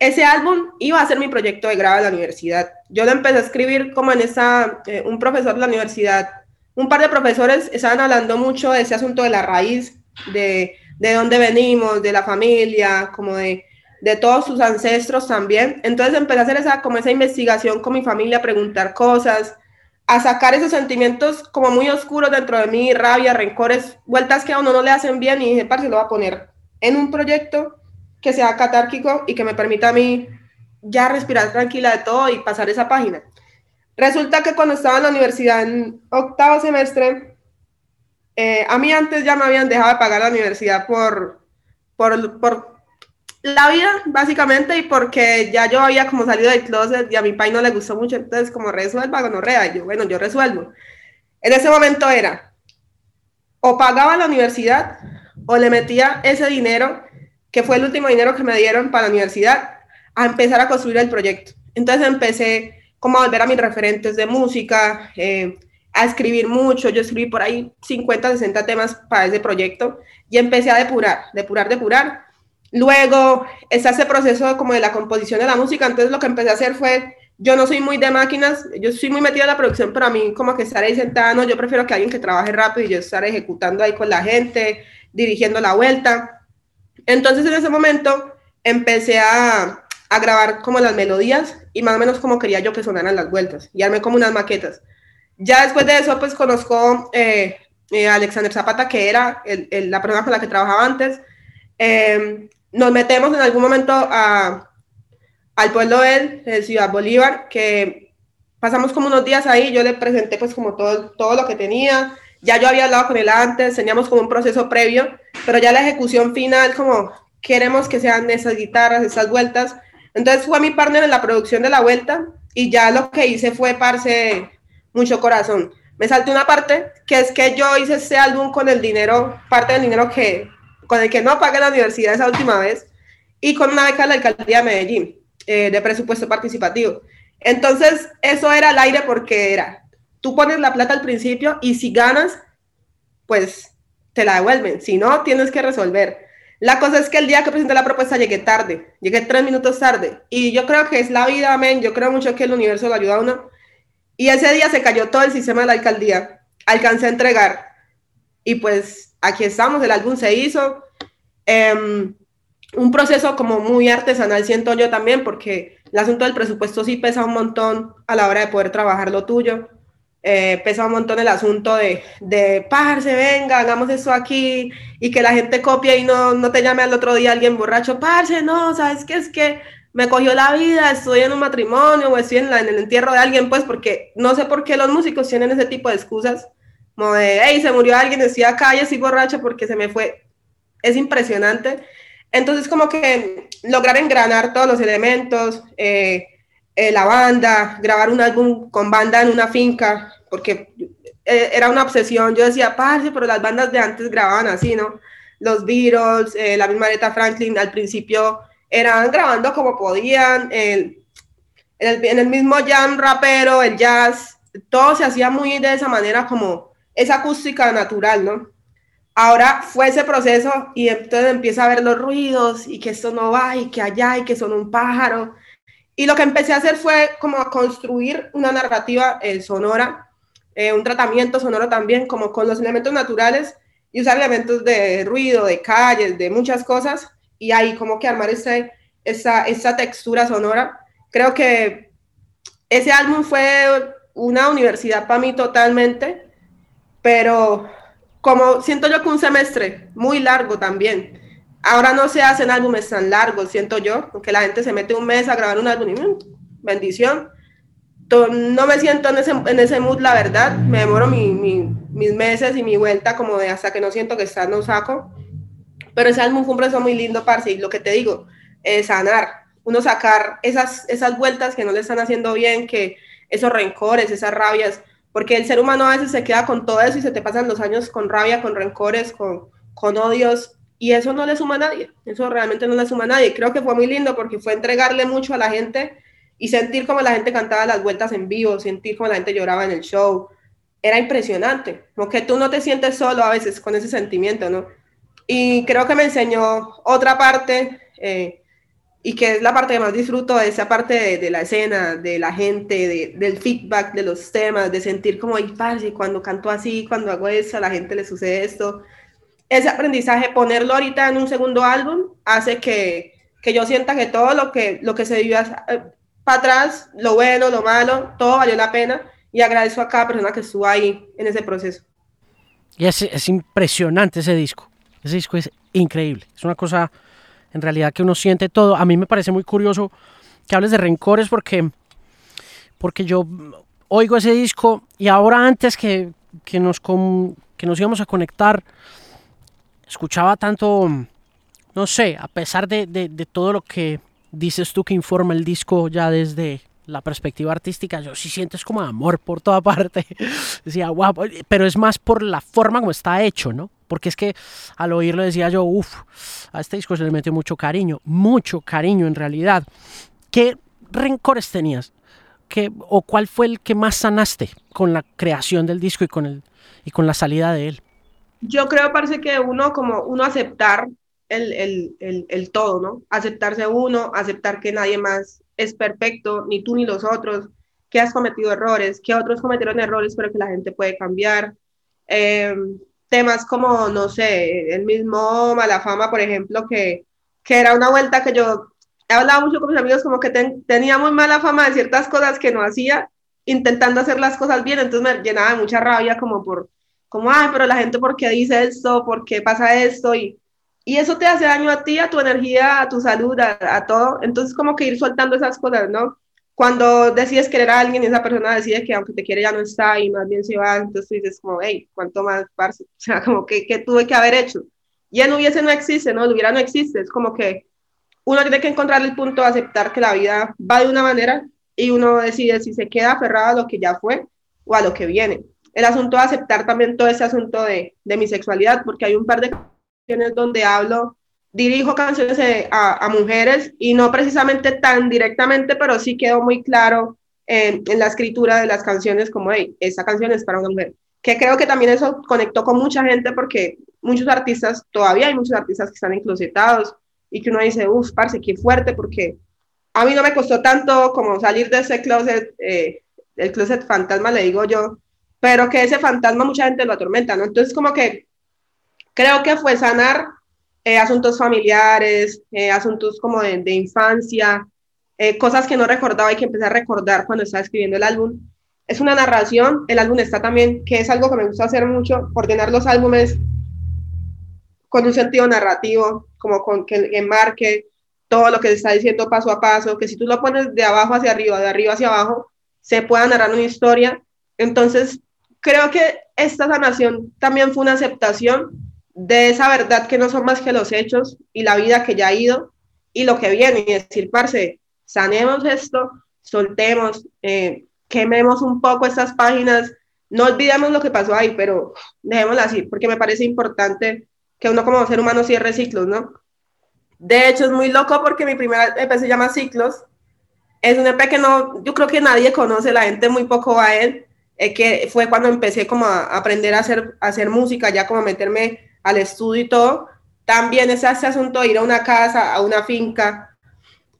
S2: ese álbum iba a ser mi proyecto de grado de la universidad. Yo lo empecé a escribir como en esa, eh, un profesor de la universidad, un par de profesores estaban hablando mucho de ese asunto de la raíz, de, de dónde venimos, de la familia, como de, de todos sus ancestros también. Entonces empecé a hacer esa, como esa investigación con mi familia, a preguntar cosas, a sacar esos sentimientos como muy oscuros dentro de mí, rabia, rencores, vueltas que a uno no le hacen bien y dije, parce, lo voy a poner en un proyecto que sea catárquico y que me permita a mí ya respirar tranquila de todo y pasar esa página. Resulta que cuando estaba en la universidad en octavo semestre, eh, a mí antes ya me habían dejado de pagar la universidad por, por, por, la vida, básicamente, y porque ya yo había como salido del closet y a mi país no le gustó mucho, entonces como resuelva, no rea, y yo, bueno, yo resuelvo. En ese momento era, o pagaba la universidad o le metía ese dinero que fue el último dinero que me dieron para la universidad, a empezar a construir el proyecto. Entonces empecé como a volver a mis referentes de música, eh, a escribir mucho. Yo escribí por ahí 50, 60 temas para ese proyecto y empecé a depurar, depurar, depurar. Luego está ese proceso como de la composición de la música. Entonces lo que empecé a hacer fue, yo no soy muy de máquinas, yo soy muy metida en la producción, pero a mí como que estar ahí sentada, no, yo prefiero que alguien que trabaje rápido y yo estar ejecutando ahí con la gente, dirigiendo la vuelta. Entonces en ese momento empecé a, a, grabar como las melodías y más o menos como quería yo que sonaran las vueltas y armé como unas maquetas. Ya después de eso pues conozco eh, eh, a Alexander Zapata que era el, el, la persona con la que trabajaba antes. Eh, nos metemos en algún momento a, al pueblo de Ciudad Bolívar, que pasamos como unos días ahí, yo le presenté pues como todo, todo lo que tenía, ya yo había hablado con él antes, teníamos como un proceso previo, pero ya la ejecución final, como queremos que sean esas guitarras, esas vueltas. Entonces fue mi partner en la producción de la vuelta y ya lo que hice fue, parce, mucho corazón. Me salté una parte, que es que yo hice ese álbum con el dinero, parte del dinero que, con el que no pagué la universidad esa última vez, y con una beca de la alcaldía de Medellín, eh, de presupuesto participativo. Entonces, eso era al aire porque era, tú pones la plata al principio y si ganas, pues te la devuelven. Si no, tienes que resolver. La cosa es que el día que presenté la propuesta llegué tarde, llegué tres minutos tarde. Y yo creo que es la vida, amén. Yo creo mucho que el universo lo ayuda a uno. Y ese día se cayó todo el sistema de la alcaldía. Alcancé a entregar. Y pues aquí estamos, el álbum se hizo. Eh, un proceso como muy artesanal, siento yo también, porque el asunto del presupuesto sí pesa un montón a la hora de poder trabajar lo tuyo. Eh, pesa un montón el asunto de, de, parce, venga, hagamos esto aquí, y que la gente copie y no, no te llame al otro día alguien borracho, parce, no, ¿sabes qué? Es que me cogió la vida, estoy en un matrimonio o estoy en, en el entierro de alguien, pues porque no sé por qué los músicos tienen ese tipo de excusas, como de, hey, se murió alguien, estoy acá y estoy borracho porque se me fue. Es impresionante. Entonces, como que lograr engranar todos los elementos, eh, eh, la banda, grabar un álbum con banda en una finca, porque eh, era una obsesión. Yo decía, parce, pero las bandas de antes grababan así, ¿no? Los Beatles, la misma Aretha Franklin, al principio eran grabando como podían, en el mismo jam rapero, el jazz, todo se hacía muy de esa manera como esa acústica natural, ¿no? Ahora fue ese proceso y entonces empieza a ver los ruidos y que esto no va y que allá y que son un pájaro. Y lo que empecé a hacer fue como a construir una narrativa eh, sonora, eh, un tratamiento sonoro también, como con los elementos naturales y usar elementos de ruido, de calles, de muchas cosas y ahí como que armar ese, esa, esa textura sonora. Creo que ese álbum fue una universidad para mí totalmente, pero como siento yo que un semestre muy largo también. Ahora no se hacen álbumes tan largos, siento yo, porque la gente se mete un mes a grabar un álbum y mm, bendición. No me siento en ese, en ese mood, la verdad. Me demoro mi, mis meses y mi vuelta como de hasta que no siento que está, no saco. Pero ese álbum fue un proceso muy lindo, parce, y lo que te digo, es sanar, uno sacar esas, esas vueltas que no le están haciendo bien, que esos rencores, esas rabias, porque el ser humano a veces se queda con todo eso y se te pasan los años con rabia, con rencores, con, con odios, y eso no le suma a nadie, eso realmente no le suma a nadie. Creo que fue muy lindo porque fue entregarle mucho a la gente y sentir como la gente cantaba las vueltas en vivo, sentir como la gente lloraba en el show. Era impresionante, como que tú no te sientes solo a veces con ese sentimiento, ¿no? Y creo que me enseñó otra parte, eh, y que es la parte que más disfruto, de esa parte de, la escena, de la gente, del feedback de los temas, de sentir como, ay, parce, cuando canto así, cuando hago eso, a la gente le sucede esto. Ese aprendizaje, ponerlo ahorita en un segundo álbum, hace que, que yo sienta que todo lo que, lo que se vivió eh, para atrás, lo bueno, lo malo, todo valió la pena y agradezco a cada persona que estuvo ahí en ese proceso.
S1: Y es, es impresionante ese disco. Ese disco es increíble. Es una cosa, en realidad, que uno siente todo. A mí me parece muy curioso que hables de rencores porque, porque yo oigo ese disco y ahora antes que, que, nos, que nos íbamos a conectar, escuchaba tanto, no sé, a pesar de, de, todo lo que dices tú que informa el disco ya desde la perspectiva artística, yo sí sientes como amor por toda parte. Decía, guau, pero es más por la forma como está hecho, ¿no? Porque es que al oírlo decía yo, uff, a este disco se le metió mucho cariño, mucho cariño en realidad. ¿Qué rencores tenías? ¿Qué, ¿O cuál fue el que más sanaste con la creación del disco y con, el, y con la salida de él?
S2: Yo creo, parece que uno como uno aceptar el, el, el, todo, ¿no? Aceptarse uno, aceptar que nadie más es perfecto, ni tú ni los otros, que has cometido errores, que otros cometieron errores, pero que la gente puede cambiar. Eh, temas como, no sé, el mismo Mala Fama, por ejemplo, que, que era una vuelta que yo he hablado mucho con mis amigos, como que tenía muy mala fama de ciertas cosas que no hacía, intentando hacer las cosas bien, entonces me llenaba de mucha rabia como por, como, ay, pero la gente, ¿por qué dice esto? ¿Por qué pasa esto? Y, y eso te hace daño a ti, a tu energía, a tu salud, a, todo. Entonces, como que ir soltando esas cosas, ¿no? cuando decides querer a alguien y esa persona decide que aunque te quiere ya no está y más bien se va, entonces tú dices como, hey, ¿cuánto más, parce? O sea, como que, que tuve que haber hecho. Y no hubiese no existe, ¿no? El hubiera no existe. Es como que uno tiene que encontrar el punto de aceptar que la vida va de una manera y uno decide si se queda aferrado a lo que ya fue o a lo que viene. El asunto de aceptar también todo ese asunto de, de mi sexualidad, porque hay un par de canciones donde hablo dirijo canciones eh, a, mujeres y no precisamente tan directamente, pero sí quedó muy claro en, la escritura de las canciones como, hey, esta canción es para una mujer. Que creo que también eso conectó con mucha gente porque muchos artistas, todavía hay muchos artistas que están enclosetados y que uno dice, uff, parce, qué fuerte, porque a mí no me costó tanto como salir de ese closet, eh, el closet fantasma, le digo yo, pero que ese fantasma mucha gente lo atormenta, ¿no? Entonces como que creo que fue sanar eh, asuntos familiares, eh, asuntos como de, de infancia, eh, cosas que no recordaba y que empecé a recordar cuando estaba escribiendo el álbum. Es una narración, el álbum está también, que es algo que me gusta hacer mucho, ordenar los álbumes con un sentido narrativo, como con que enmarque todo lo que se está diciendo paso a paso, que si tú lo pones de abajo hacia arriba, de arriba hacia abajo, se pueda narrar una historia. Entonces, creo que esta sanación también fue una aceptación de esa verdad que no son más que los hechos y la vida que ya ha ido y lo que viene, y decir, parce, sanemos esto, soltemos, eh, quememos un poco estas páginas, no olvidemos lo que pasó ahí, pero dejémoslo así, porque me parece importante que uno como ser humano cierre ciclos, ¿no? De hecho, es muy loco porque mi primera EP se llama Ciclos. Es un EP que no, yo creo que nadie conoce, la gente muy poco va a él, eh, que fue cuando empecé como a aprender a hacer, a hacer música, ya como a meterme al estudio y todo. También es ese asunto de ir a una casa, a una finca,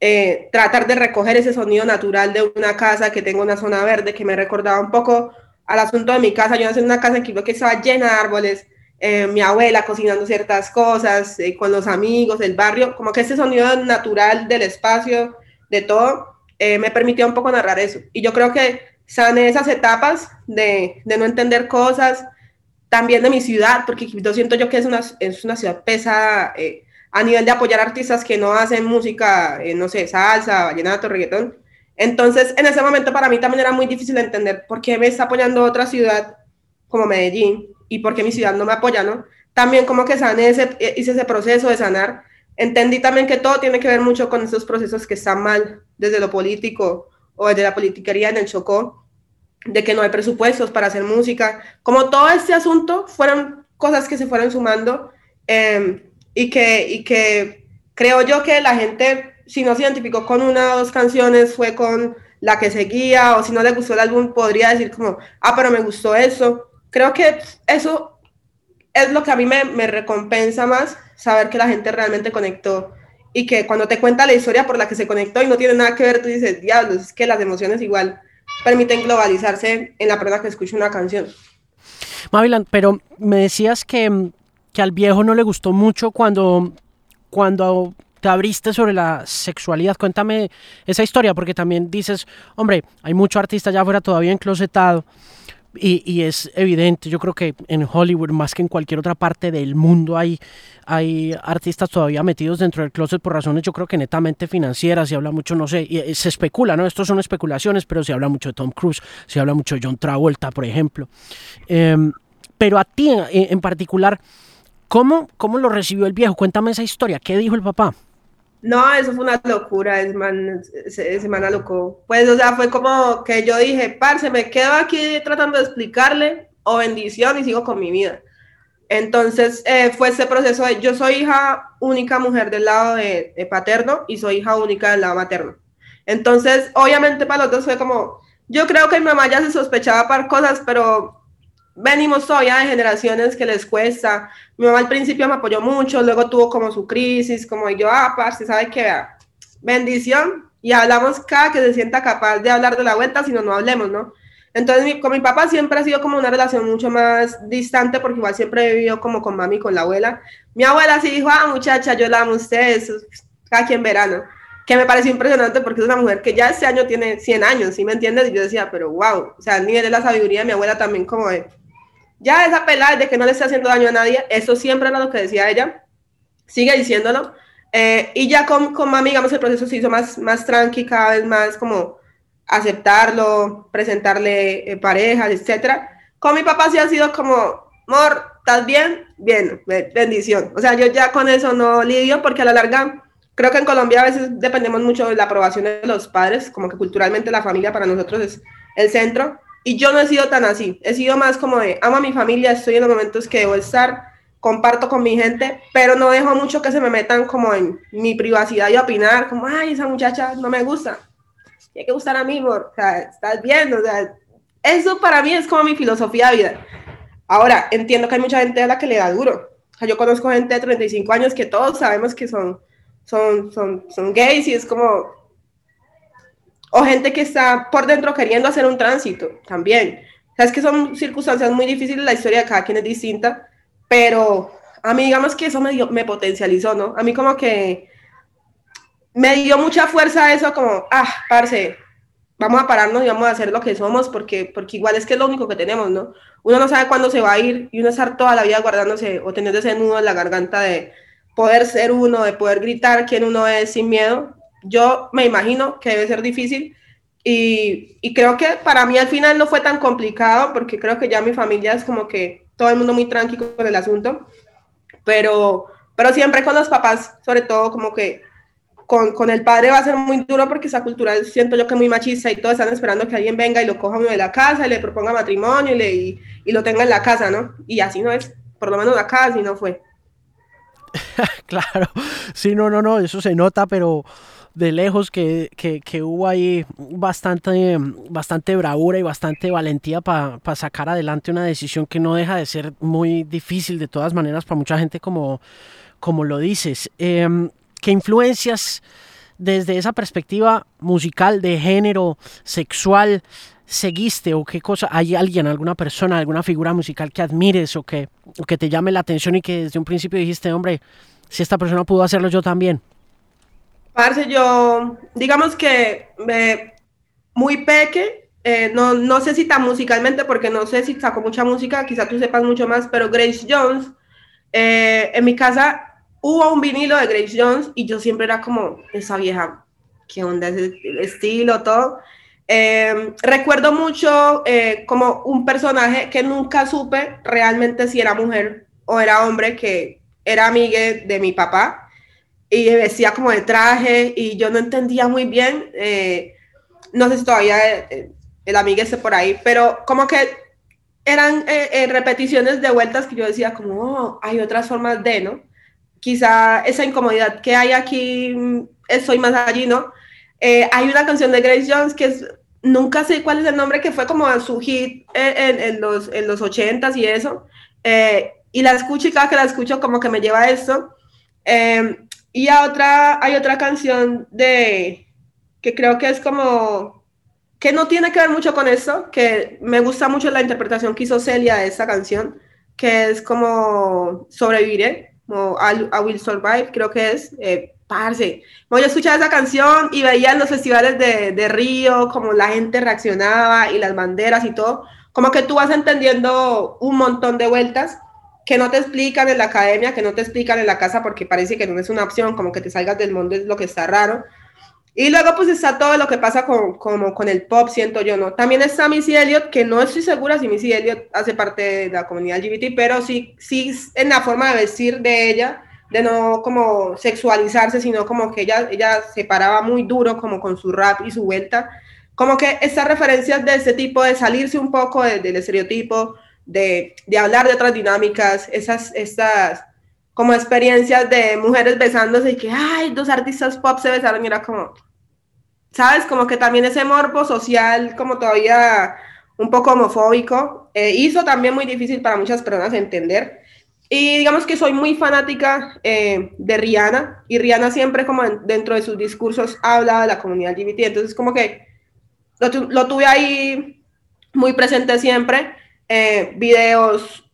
S2: eh, tratar de recoger ese sonido natural de una casa que tenga una zona verde que me recordaba un poco al asunto de mi casa. Yo nací en una casa en que estaba llena de árboles, eh, mi abuela cocinando ciertas cosas, eh, con los amigos del barrio, como que ese sonido natural del espacio, de todo, me permitió un poco narrar eso. Y yo creo que sané esas etapas de, de no entender cosas, también de mi ciudad, porque yo siento yo que es una, es una ciudad pesada a nivel de apoyar artistas que no hacen música, eh, no sé, salsa, vallenato, reggaetón. Entonces, en ese momento para mí también era muy difícil entender por qué me está apoyando otra ciudad como Medellín y por qué mi ciudad no me apoya, ¿no? También como que sané ese, eh, hice ese proceso de sanar. Entendí también que todo tiene que ver mucho con esos procesos que están mal desde lo político o desde la politiquería en el Chocó, de que no hay presupuestos para hacer música. Como todo este asunto fueron cosas que se fueron sumando. Eh, y que, y que creo yo que la gente, si no se identificó con una o dos canciones, fue con la que seguía, o si no le gustó el álbum, podría decir como, ah, pero me gustó eso. Creo que eso es lo que a mí me, me recompensa más, saber que la gente realmente conectó y que cuando te cuenta la historia por la que se conectó y no tiene nada que ver, tú dices, diablos, es que las emociones igual permiten globalizarse en la persona que escucha una canción.
S1: Mavilan, pero me decías que que al viejo no le gustó mucho cuando, cuando te abriste sobre la sexualidad. Cuéntame esa historia, porque también dices, hombre, hay mucho artista allá afuera todavía enclosetado. Y, y, es evidente, yo creo que en Hollywood, más que en cualquier otra parte del mundo, hay, hay artistas todavía metidos dentro del closet por razones, yo creo que netamente financieras. Se habla mucho, no sé, eh, se especula, ¿no? Estos son especulaciones, pero se habla mucho de Tom Cruise, se habla mucho de John Travolta, por ejemplo. Em, pero a ti en particular, ¿Cómo, ¿Cómo lo recibió el viejo? Cuéntame esa historia. ¿Qué dijo el papá?
S2: No, eso fue una locura, ese man, ese. Pues, o sea, fue como que yo dije, parce, me quedo aquí tratando de explicarle, o bendición, y sigo con mi vida. Entonces, eh, fue ese proceso de, yo soy hija única mujer del lado de, paterno, y soy hija única del lado materno. Entonces, obviamente para los dos fue como, yo creo que mi mamá ya se sospechaba para cosas, pero venimos todavía de generaciones que les cuesta. Mi mamá al principio me apoyó mucho, luego tuvo como su crisis, como yo, ah, parce, ¿sabe qué? Bendición, y hablamos cada que se sienta capaz de hablar de la vuelta, si no, no hablemos, ¿no? Entonces, con mi papá siempre ha sido como una relación mucho más distante, porque igual siempre he vivido como con mami, con la abuela. Mi abuela sí dijo, ah, muchacha, yo la amo a usted, eso, aquí en verano que me pareció impresionante porque es una mujer que ya este año tiene 100 años, ¿sí me entiendes? Y yo decía, pero wow, o sea, el nivel de la sabiduría de mi abuela también como de, ya esa pelada de que no le está haciendo daño a nadie, eso siempre era lo que decía ella, sigue diciéndolo. Eh, y ya con, con mami, digamos, el proceso se hizo más, más tranqui, cada vez más como aceptarlo, presentarle eh, parejas, etc. Con mi papá sí ha sido como, amor, ¿estás bien? Bien, bendición. O sea, yo ya con eso no lidio porque a la larga creo que en Colombia a veces dependemos mucho de la aprobación de los padres, como que culturalmente la familia para nosotros es el centro. Y yo no he sido tan así, he sido más como de, amo a mi familia, estoy en los momentos que debo estar, comparto con mi gente, pero no dejo mucho que se me metan como en mi privacidad y opinar, como, ay, esa muchacha no me gusta, tiene que gustar a mí, o sea, estás viendo, o sea, eso para mí es como mi filosofía de vida. Ahora, entiendo que hay mucha gente a la que le da duro. O sea, yo conozco gente de 35 años que todos sabemos que son, son, son, son gays y es como, o gente que está por dentro queriendo hacer un tránsito también. O sea, es que son circunstancias muy difíciles, la historia de cada quien es distinta, pero a mí digamos que eso me, me potencializó, ¿no? A mí como que me dio mucha fuerza eso, como, ah, parce, vamos a pararnos y vamos a hacer lo que somos, porque, porque igual es que es lo único que tenemos, ¿no? Uno no sabe cuándo se va a ir y uno estar toda la vida guardándose o teniendo ese nudo en la garganta de poder ser uno, de poder gritar quién uno es sin miedo. Yo me imagino que debe ser difícil y, y creo que para mí al final no fue tan complicado porque creo que ya mi familia es como que todo el mundo muy tranquilo con el asunto, pero, pero siempre con los papás, sobre todo como que con, con, el padre va a ser muy duro porque esa cultura siento yo que es muy machista y todos están esperando que alguien venga y lo coja de la casa y le proponga matrimonio y, le, y, lo tenga en la casa, ¿no? Y así no es, por lo menos acá así no fue.
S1: claro, sí, no, no, no, eso se nota, pero de lejos que, que, hubo ahí bastante, bastante bravura y bastante valentía para pa sacar adelante una decisión que no deja de ser muy difícil de todas maneras para mucha gente como, como lo dices. Eh, ¿Qué influencias desde esa perspectiva musical, de género, sexual, seguiste o qué cosa, hay alguien, alguna persona, alguna figura musical que admires o que, o que te llame la atención y que desde un principio dijiste, hombre, si esta persona pudo hacerlo yo también?
S2: Parce, yo, digamos que me, muy peque, eh, no, no sé si tan musicalmente, porque no sé si sacó mucha música, quizá tú sepas mucho más, pero Grace Jones, eh, en mi casa hubo un vinilo de Grace Jones y yo siempre era como esa vieja, qué onda ese estilo, todo. Eh, recuerdo mucho eh, como un personaje que nunca supe realmente si era mujer o era hombre, que era amiga de mi papá y vestía como de traje y yo no entendía muy bien, eh, no sé si todavía el amigo esté por ahí, pero como que eran repeticiones de vueltas que yo decía como, oh, hay otras formas de, ¿no? quizá esa incomodidad que hay aquí, mm, soy más allí, ¿no? Eh, hay una canción de Grace Jones que es, nunca sé cuál es el nombre, que fue como su hit en, en, los, en los 80s y eso. Eh, y la escucho y cada que la escucho como que me lleva a esto. Eh, y a otra, hay otra canción de, que creo que es como, que no tiene que ver mucho con eso, que me gusta mucho la interpretación que hizo Celia de esa canción, que es como Sobreviviré como I, Will Survive, creo que es, eh, parce. Bueno, yo escuchaba esa canción y veía en los festivales de, de Río como la gente reaccionaba y las banderas y todo, como que tú vas entendiendo un montón de vueltas que no te explican en la academia, que no te explican en la casa porque parece que no es una opción, como que te salgas del mundo es lo que está raro. Y luego pues está todo lo que pasa con, como con el pop, siento yo, ¿no? También está Missy Elliott, que no estoy segura si Missy Elliott hace parte de la comunidad LGBT, pero sí, sí en la forma de vestir de ella, de no como sexualizarse, sino como que ella, ella se paraba muy duro como con su rap y su vuelta. Como que estas referencias de ese tipo, de salirse un poco del estereotipo, de, de hablar de otras dinámicas, esas, estas como experiencias de mujeres besándose y que, ay, dos artistas pop se besaron y era como, ¿sabes? Como que también ese morbo social, como todavía un poco homofóbico, eh, hizo también muy difícil para muchas personas entender. Y digamos que soy muy fanática eh, de Rihanna, y Rihanna siempre como dentro de sus discursos habla de la comunidad LGBT, entonces como que lo, lo tuve ahí muy presente siempre, eh, videos.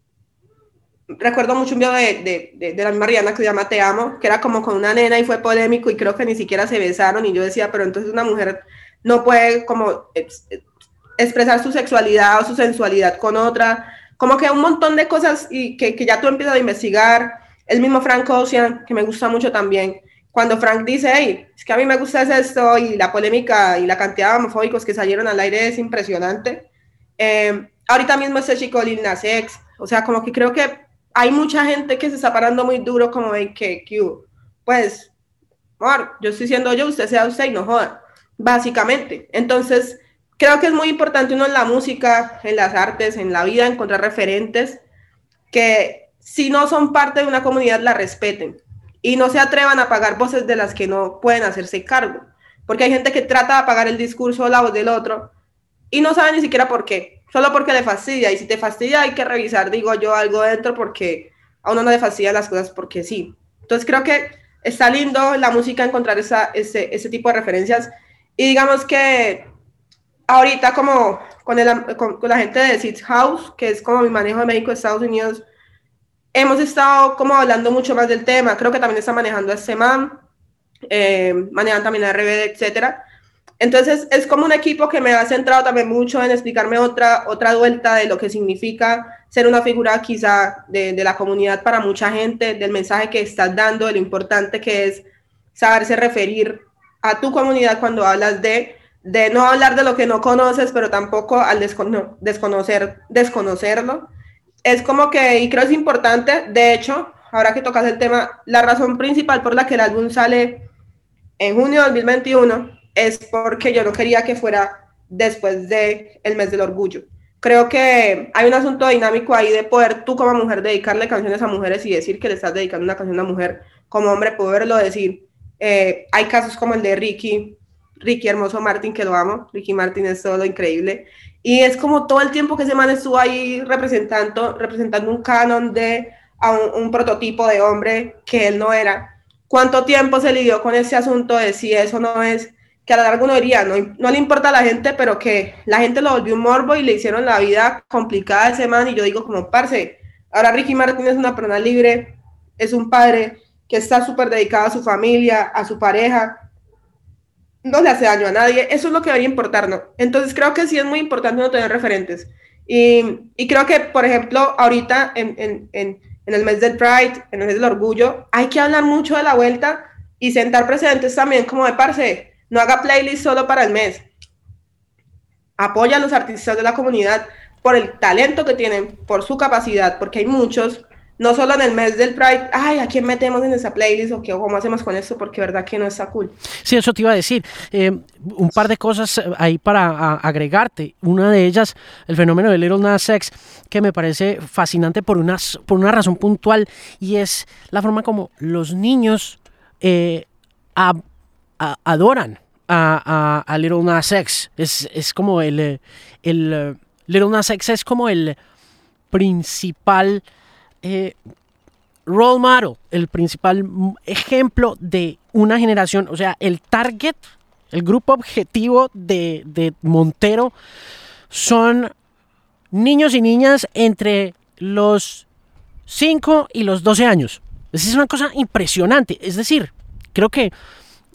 S2: Recuerdo mucho un video de, de, de, la misma Rihanna que se llama Te Amo, que era como con una nena y fue polémico y creo que ni siquiera se besaron y yo decía, pero entonces una mujer no puede como expresar su sexualidad o su sensualidad con otra, como que un montón de cosas y que, que ya tú empiezas a investigar, el mismo Frank Ocean, que me gusta mucho también, cuando Frank dice, hey, es que a mí me gusta esto y la polémica y la cantidad de homofóbicos que salieron al aire es impresionante. Eh, ahorita mismo ese chico Lil Nas o sea, como que creo que hay mucha gente que se está parando muy duro como de que, pues, amor, yo estoy siendo yo, usted sea usted y no joda, básicamente. Entonces, creo que es muy importante uno en la música, en las artes, en la vida, encontrar referentes que si no son parte de una comunidad la respeten y no se atrevan a pagar voces de las que no pueden hacerse cargo. Porque hay gente que trata de apagar el discurso o la voz del otro y no sabe ni siquiera por qué solo porque le fastidia. Y si te fastidia, hay que revisar, digo yo, algo dentro porque a uno no le fastidia las cosas porque sí. Entonces creo que está lindo la música encontrar esa, ese, ese tipo de referencias. Y digamos que ahorita como con, el, con, la gente de Seeds House, que es como mi manejo de México, Estados Unidos, hemos estado como hablando mucho más del tema. Creo que también está manejando a este man, eh, manejan también a RBD, etcétera. Entonces es como un equipo que me ha centrado también mucho en explicarme otra, otra vuelta de lo que significa ser una figura quizá de, de la comunidad para mucha gente, del mensaje que estás dando, de lo importante que es saberse referir a tu comunidad cuando hablas de, de no hablar de lo que no conoces, pero tampoco al desconocer, desconocerlo. Es como que, y creo es importante, de hecho, ahora que tocas el tema, la razón principal por la que el álbum sale en junio de 2021 es porque yo no quería que fuera después del el mes del orgullo. Creo que hay un asunto dinámico ahí de poder tú como mujer dedicarle canciones a mujeres y decir que le estás dedicando una canción a una mujer, como hombre poderlo decir. Eh, hay casos como el de Ricky, Ricky Hermoso Martin, que lo amo, Ricky Martin es todo increíble, y es como todo el tiempo que ese man estuvo ahí representando, representando un canon de un, prototipo de hombre que él no era. ¿Cuánto tiempo se lidió con ese asunto de si eso no es, que a la larga uno diría, no, no le importa a la gente, pero que la gente lo volvió un morbo y le hicieron la vida complicada a ese man? Y yo digo como, parce, ahora Ricky Martin es una persona libre, es un padre que está súper dedicado a su familia, a su pareja, no le hace daño a nadie, eso es lo que debería importarnos. Entonces creo que sí es muy importante no tener referentes. Y, y creo que, por ejemplo, ahorita en, en, en, en, el mes del Pride, en el mes del orgullo, hay que hablar mucho de la vuelta y sentar precedentes también como de parce, no haga playlist solo para el mes. Apoya a los artistas de la comunidad por el talento que tienen, por su capacidad, porque hay muchos no solo en el mes del Pride, ay, ¿a quién metemos en esa playlist o qué, cómo hacemos con esto? Porque verdad que no está cool.
S1: Sí, eso te iba a decir. Eh, un par de cosas ahí para agregarte. Una de ellas, el fenómeno de Little Nas X, que me parece fascinante por una, por una razón puntual y es la forma como los niños eh, adoran a, a, Little Nas X. Es, es como el, el... Little Nas X es como el principal eh, role model, el principal ejemplo de una generación, o sea, el target, el grupo objetivo de, Montero son niños y niñas entre los 5 y los 12 años. Es una cosa impresionante. Es decir, creo que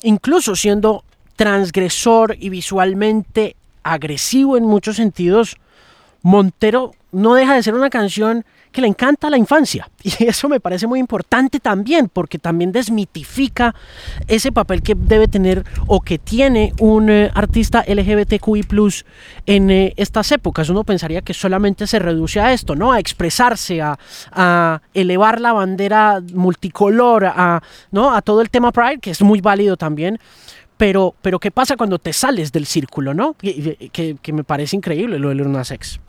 S1: incluso siendo transgresor y visualmente agresivo en muchos sentidos, Montero no deja de ser una canción que le encanta la infancia. Y eso me parece muy importante también, porque también desmitifica ese papel que debe tener o que tiene un eh, artista LGBTQI en eh, estas épocas. Uno pensaría que solamente se reduce a esto, ¿no? A expresarse, a, elevar la bandera multicolor, a, ¿no? a todo el tema Pride, que es muy válido también. Pero, pero ¿qué pasa cuando te sales del círculo, no? Que, que, me parece increíble lo de Luna Sex.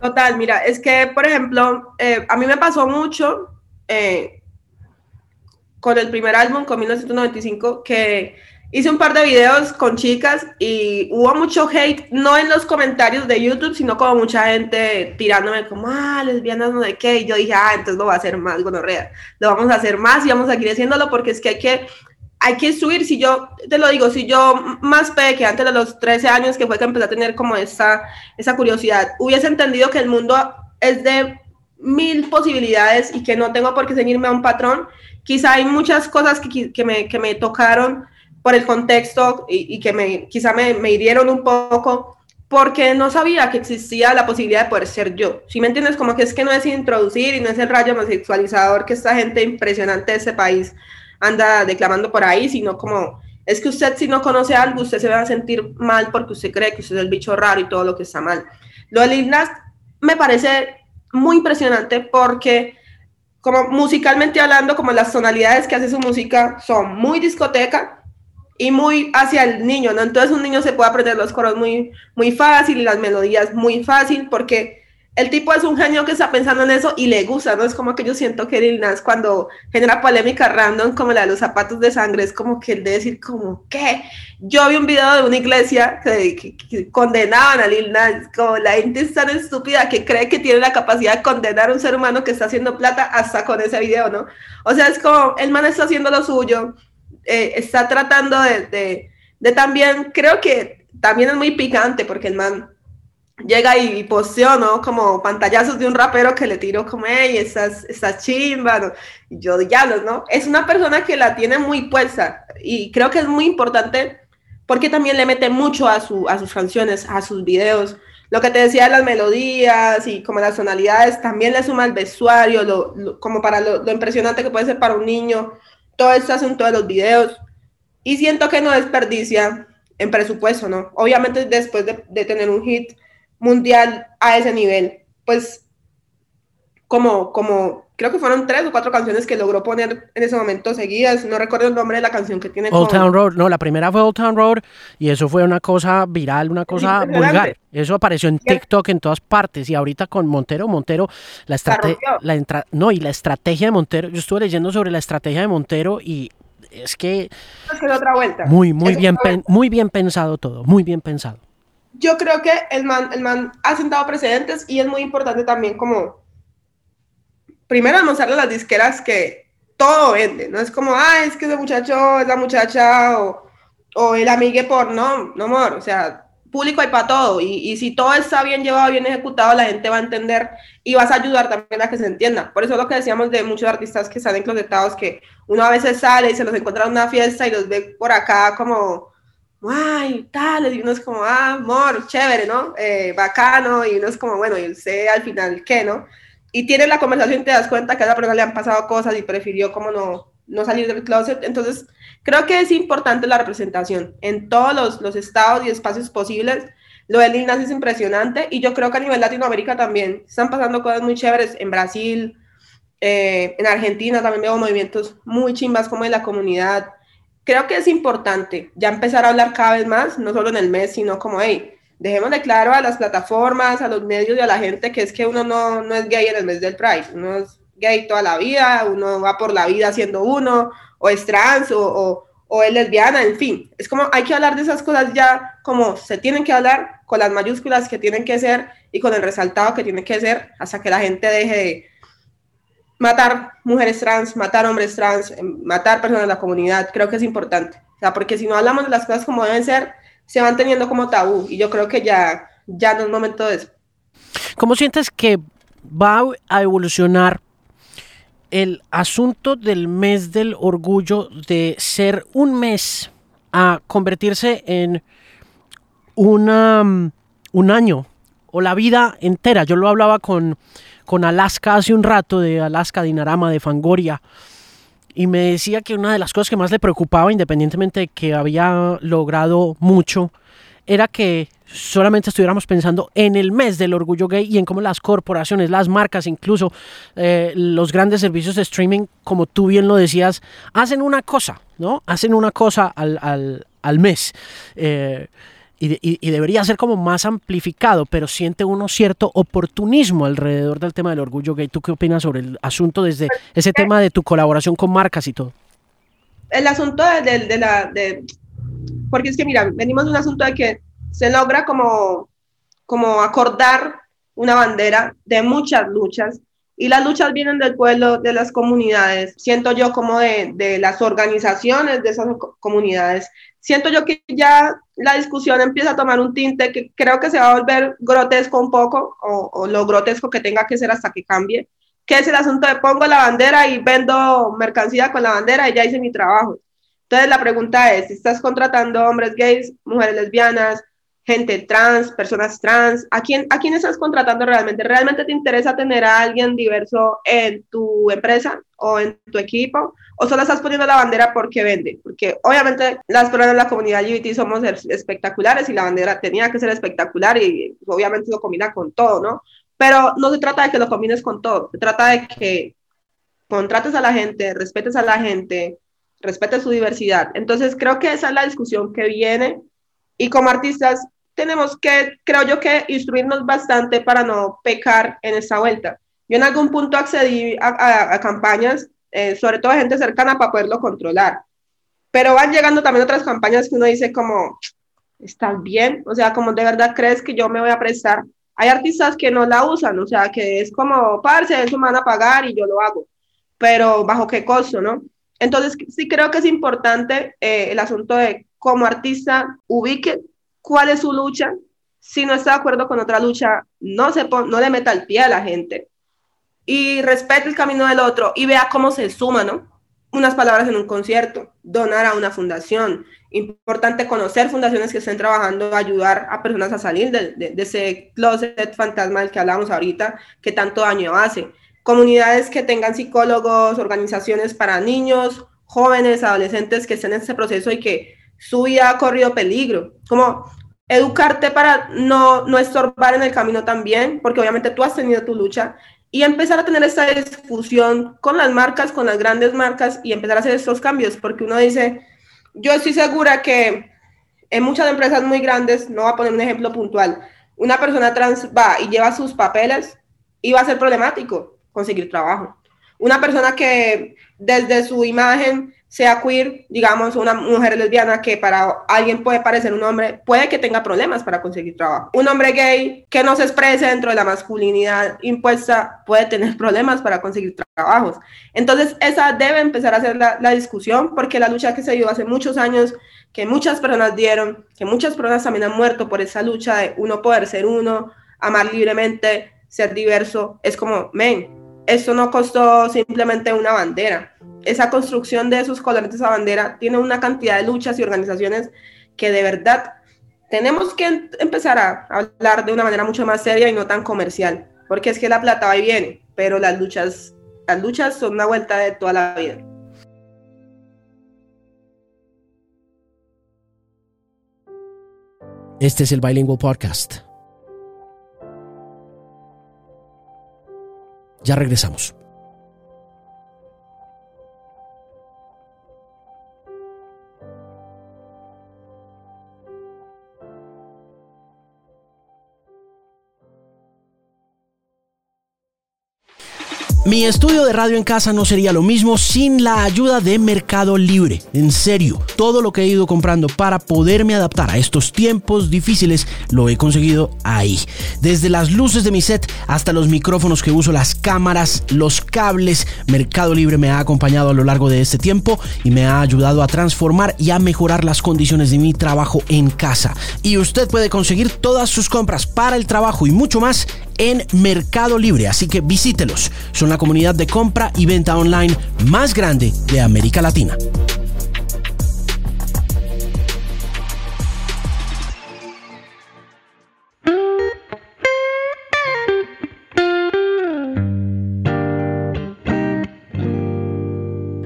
S2: Total, mira, es que, por ejemplo, eh, a mí me pasó mucho eh, con el primer álbum, con 1995, que hice un par de videos con chicas y hubo mucho hate, no en los comentarios de YouTube, sino como mucha gente tirándome como, ah, lesbianas no de qué, y yo dije, ah, entonces lo va a hacer más, gonorrea, lo vamos a hacer más y vamos a seguir haciéndolo porque es que hay que hay que subir, si yo, te lo digo, si yo más que antes de los 13 años, que fue que empecé a tener como esa, esa curiosidad, hubiese entendido que el mundo es de mil posibilidades y que no tengo por qué seguirme a un patrón, quizá hay muchas cosas que, que, me, que me, tocaron por el contexto y, y que me, quizá me, me, hirieron un poco porque no sabía que existía la posibilidad de poder ser yo. Si me entiendes, como que es que no es introducir y no es el rayo homosexualizador que esta gente impresionante de este país anda declamando por ahí, sino como es que usted si no conoce algo, usted se va a sentir mal porque usted cree que usted es el bicho raro y todo lo que está mal. Lo de Lil Nas me parece muy impresionante porque como musicalmente hablando, como las tonalidades que hace su música son muy discoteca y muy hacia el niño, ¿no? Entonces un niño se puede aprender los coros muy, muy fácil y las melodías muy fácil porque el tipo es un genio que está pensando en eso y le gusta, ¿no? Es como que yo siento que Lil Nas cuando genera polémica random como la de los zapatos de sangre, es como que él de decir como, ¿qué? Yo vi un video de una iglesia que, condenaban a Lil Nas, como la gente es tan estúpida que cree que tiene la capacidad de condenar a un ser humano que está haciendo plata hasta con ese video, ¿no? O sea, es como, el man está haciendo lo suyo, eh, está tratando de, de, de también, creo que también es muy picante porque el man llega y, posteó, ¿no? Como pantallazos de un rapero que le tiró como, hey, estás, estás chimba, ¿no? Y yo, diablos, ¿no? Es una persona que la tiene muy puesta y creo que es muy importante porque también le mete mucho a, su, a sus canciones, a sus videos. Lo que te decía de las melodías y como las tonalidades, también le suma el vestuario, lo, como para lo, lo, impresionante que puede ser para un niño, todo esto hace en todos los videos. Y siento que no desperdicia en presupuesto, ¿no? Obviamente después de, de tener un hit, mundial a ese nivel. Pues como, como, creo que fueron tres o cuatro canciones que logró poner en ese momento seguidas. No recuerdo el nombre de la canción que tiene.
S1: Old Town Road. No, la primera fue Old Town Road y eso fue una cosa viral, una cosa vulgar. Eso apareció en TikTok en todas partes y ahorita con Montero, Montero, la estrategia, la no, y la estrategia de Montero, yo estuve leyendo sobre la estrategia de Montero y es que...
S2: Es que otra vuelta.
S1: Muy, muy bien, muy bien pensado todo, muy bien pensado
S2: yo creo que el man, el man ha sentado precedentes y es muy importante también como, primero demostrarle a las disqueras que todo vende, no es como, ah, es que ese muchacho es la muchacha o, o el amigue por, no, no, amor, o sea, público hay para todo y, y, si todo está bien llevado, bien ejecutado, la gente va a entender y vas a ayudar también a que se entienda. Por eso lo que decíamos de muchos artistas que salen closetados, que uno a veces sale y se los encuentra en una fiesta y los ve por acá como ¡ay, tal! Y uno es como, ah, amor, chévere, ¿no? Eh, bacano, y uno es como, bueno, y sé al final qué, ¿no? Y tienes la conversación y te das cuenta que a esa persona le han pasado cosas y prefirió como no, no salir del closet. Entonces, creo que es importante la representación en todos los, los estados y espacios posibles. Lo de Lil es impresionante y yo creo que a nivel Latinoamérica también están pasando cosas muy chéveres. En Brasil, eh, en Argentina también veo movimientos muy chimbas como en la comunidad creo que es importante ya empezar a hablar cada vez más, no solo en el mes, sino como, hey, dejemos de claro a las plataformas, a los medios y a la gente que es que uno no, no es gay en el mes del Pride, uno es gay toda la vida, uno va por la vida siendo uno, o es trans, o, o, es lesbiana, en fin. Es como hay que hablar de esas cosas ya como se tienen que hablar, con las mayúsculas que tienen que ser y con el resaltado que tiene que ser, hasta que la gente deje de matar mujeres trans, matar hombres trans, em, matar personas de la comunidad, creo que es importante. Porque si no hablamos de las cosas como deben ser, se van teniendo como tabú y yo creo que ya, ya no es momento de eso.
S1: ¿Cómo sientes que va a evolucionar el asunto del mes del orgullo de ser un mes a convertirse en una, un año o la vida entera? Yo lo hablaba con con Alaska hace un rato, de Alaska, Dinarama, de Fangoria, y me decía que una de las cosas que más le preocupaba, independientemente de que había logrado mucho, era que solamente estuviéramos pensando en el mes del orgullo gay y en cómo las corporaciones, las marcas, incluso eh, los grandes servicios de streaming, como tú bien lo decías, hacen una cosa, ¿no? Hacen una cosa al, al, al mes. Eh, y, debería ser como más amplificado, pero siente uno cierto oportunismo alrededor del tema del orgullo gay. ¿Tú qué opinas sobre el asunto desde ese tema de tu colaboración con marcas y todo?
S2: El asunto de, de, la... De, porque es que, mira, venimos de un asunto de que se logra como, como acordar una bandera de muchas luchas y las luchas vienen del pueblo, de las comunidades, siento yo como de, de las organizaciones de esas comunidades siento yo que ya la discusión empieza a tomar un tinte que creo que se va a volver grotesco un poco, o, lo grotesco que tenga que ser hasta que cambie, que es el asunto de pongo la bandera y vendo mercancía con la bandera y ya hice mi trabajo. Entonces la pregunta es, si estás contratando hombres gays, mujeres lesbianas, gente trans, personas trans, ¿a quién, ¿a quién estás contratando realmente? ¿Realmente te interesa tener a alguien diverso en tu empresa o en tu equipo? ¿O solo estás poniendo la bandera porque vende? Porque obviamente las personas de la comunidad LGBT somos espectaculares y la bandera tenía que ser espectacular y obviamente lo combina con todo, ¿no? Pero no se trata de que lo combines con todo, se trata de que contrates a la gente, respetes a la gente, respetes su diversidad. Entonces creo que esa es la discusión que viene y como artistas tenemos que, creo yo que instruirnos bastante para no pecar en esta vuelta. Yo en algún punto accedí a, campañas, eh, sobre todo gente cercana, para poderlo controlar. Pero van llegando también otras campañas que uno dice como, ¿estás bien? O sea, como de verdad crees que yo me voy a prestar. Hay artistas que no la usan, o sea, que es como, parce, eso me van a pagar y yo lo hago. Pero bajo qué costo, ¿no? Entonces, sí creo que es importante eh, el asunto de como artista ubique cuál es su lucha, si no está de acuerdo con otra lucha, no, se no le meta el pie a la gente y respete el camino del otro y vea cómo se suma, ¿no? Unas palabras en un concierto, donar a una fundación. Importante conocer fundaciones que estén trabajando, ayudar a personas a salir de, ese closet fantasma del que hablamos ahorita, que tanto daño hace. Comunidades que tengan psicólogos, organizaciones para niños, jóvenes, adolescentes que estén en ese proceso y que su vida ha corrido peligro. Como educarte para no, no estorbar en el camino también, porque obviamente tú has tenido tu lucha, y empezar a tener esta discusión con las marcas, con las grandes marcas, y empezar a hacer estos cambios, porque uno dice, yo estoy segura que en muchas empresas muy grandes, no voy a poner un ejemplo puntual, una persona trans va y lleva sus papeles y va a ser problemático conseguir trabajo. Una persona que desde su imagen sea queer, digamos, una mujer lesbiana que para alguien puede parecer un hombre, puede que tenga problemas para conseguir trabajo. Un hombre gay que no se exprese dentro de la masculinidad impuesta puede tener problemas para conseguir trabajos. Entonces, esa debe empezar a ser la, discusión porque la lucha que se dio hace muchos años, que muchas personas dieron, que muchas personas también han muerto por esa lucha de uno poder ser uno, amar libremente, ser diverso, es como, men, eso no costó simplemente una bandera. Esa construcción de esos colores de esa bandera tiene una cantidad de luchas y organizaciones que de verdad tenemos que empezar a hablar de una manera mucho más seria y no tan comercial, porque es que la plata va y viene, pero las luchas, las luchas son una vuelta de toda la vida.
S1: Este es el Bilingual Podcast. Ya regresamos. Mi estudio de radio en casa no sería lo mismo sin la ayuda de Mercado Libre. En serio, todo lo que he ido comprando para poderme adaptar a estos tiempos difíciles lo he conseguido ahí. Desde las luces de mi set hasta los micrófonos que uso, las cámaras, los cables, Mercado Libre me ha acompañado a lo largo de este tiempo y me ha ayudado a transformar y a mejorar las condiciones de mi trabajo en casa. Y usted puede conseguir todas sus compras para el trabajo y mucho más en Mercado Libre, así que visítelos. Son la comunidad de compra y venta online más grande de América Latina.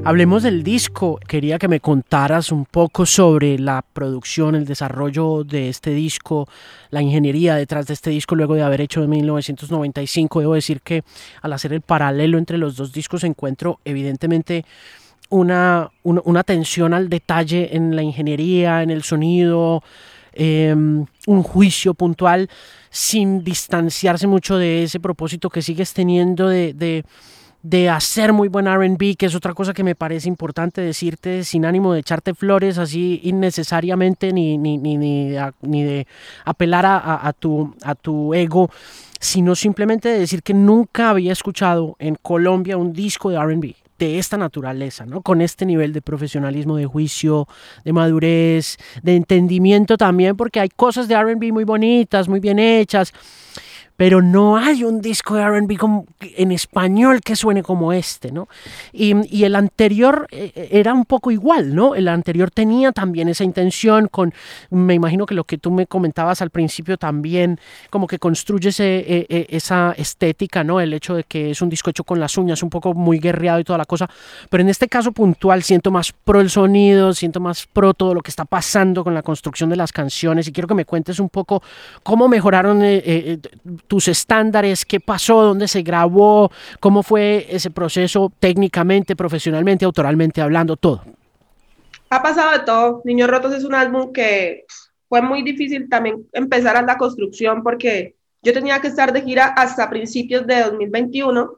S1: Hablemos del disco. Quería que me contaras un poco sobre la producción, el desarrollo de este disco, la ingeniería detrás de este disco luego de haber hecho en 1995. Debo decir que al hacer el paralelo entre los dos discos encuentro evidentemente una, una, atención al detalle en la ingeniería, en el sonido, em, un juicio puntual sin distanciarse mucho de ese propósito que sigues teniendo de de hacer muy buen RB, que es otra cosa que me parece importante decirte sin ánimo de echarte flores así innecesariamente ni, ni, ni, ni, de apelar a, a, tu, a tu ego, sino simplemente de decir que nunca había escuchado en Colombia un disco de RB de esta naturaleza, ¿no? Con este nivel de profesionalismo, de juicio, de madurez, de entendimiento también, porque hay cosas de RB muy bonitas, muy bien hechas pero no hay un disco de RB en español que suene como este, ¿no? Y, el anterior eh, era un poco igual, ¿no? El anterior tenía también esa intención con, me imagino que lo que tú me comentabas al principio también, como que construye eh, eh, esa estética, ¿no? El hecho de que es un disco hecho con las uñas, un poco muy guerreado y toda la cosa, pero en este caso puntual siento más pro el sonido, siento más pro todo lo que está pasando con la construcción de las canciones y quiero que me cuentes un poco cómo mejoraron tus estándares, qué pasó, dónde se grabó, cómo fue ese proceso técnicamente, profesionalmente, autoralmente hablando, todo.
S2: Ha pasado de todo. Niños Rotos es un álbum que fue muy difícil también empezar a la construcción porque yo tenía que estar de gira hasta principios de 2021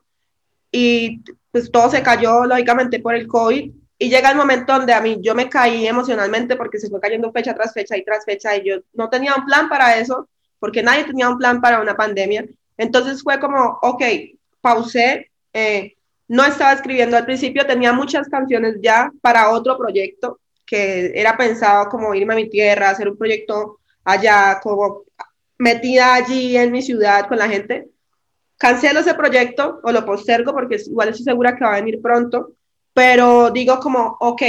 S2: y pues todo se cayó lógicamente por el COVID y llega el momento donde a mí yo me caí emocionalmente porque se fue cayendo fecha tras fecha y tras fecha y yo no tenía un plan para eso porque nadie tenía un plan para una pandemia. Entonces fue como, ok, pausé, eh, no estaba escribiendo al principio, tenía muchas canciones ya para otro proyecto que era pensado como irme a mi tierra, hacer un proyecto allá, como metida allí en mi ciudad con la gente. Cancelo ese proyecto o lo postergo porque igual estoy segura que va a venir pronto, pero digo como, ok,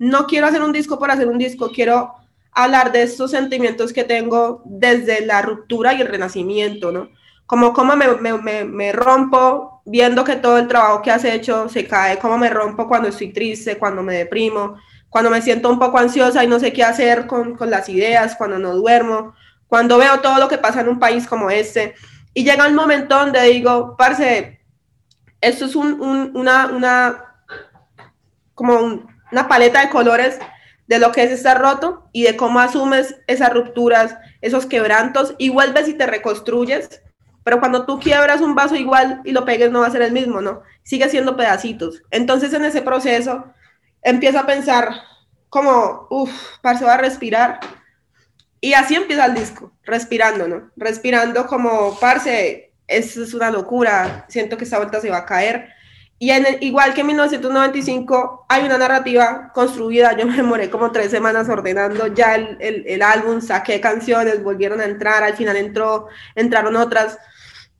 S2: no quiero hacer un disco por hacer un disco, quiero hablar de estos sentimientos que tengo desde la ruptura y el renacimiento, ¿no? Como cómo me, me, me, rompo viendo que todo el trabajo que has hecho se cae, cómo me rompo cuando estoy triste, cuando me deprimo, cuando me siento un poco ansiosa y no sé qué hacer con, con las ideas, cuando no duermo, cuando veo todo lo que pasa en un país como este. Y llega un momento donde digo, parce, esto es un, un, una, una, como una paleta de colores de lo que es estar roto y de cómo asumes esas rupturas, esos quebrantos y vuelves y te reconstruyes. Pero cuando tú quiebras un vaso igual y lo pegues no va a ser el mismo, ¿no? Sigue siendo pedacitos. Entonces en ese proceso empiezo a pensar como, uff, parce, va a respirar. Y así empieza el disco, respirando, ¿no? Respirando como, parce, eso es una locura, siento que esta vuelta se va a caer y en igual que en 1995 hay una narrativa construida, yo me demoré como tres semanas ordenando. Ya el, el, el, álbum, saqué canciones, volvieron a entrar, al final entró, entraron otras.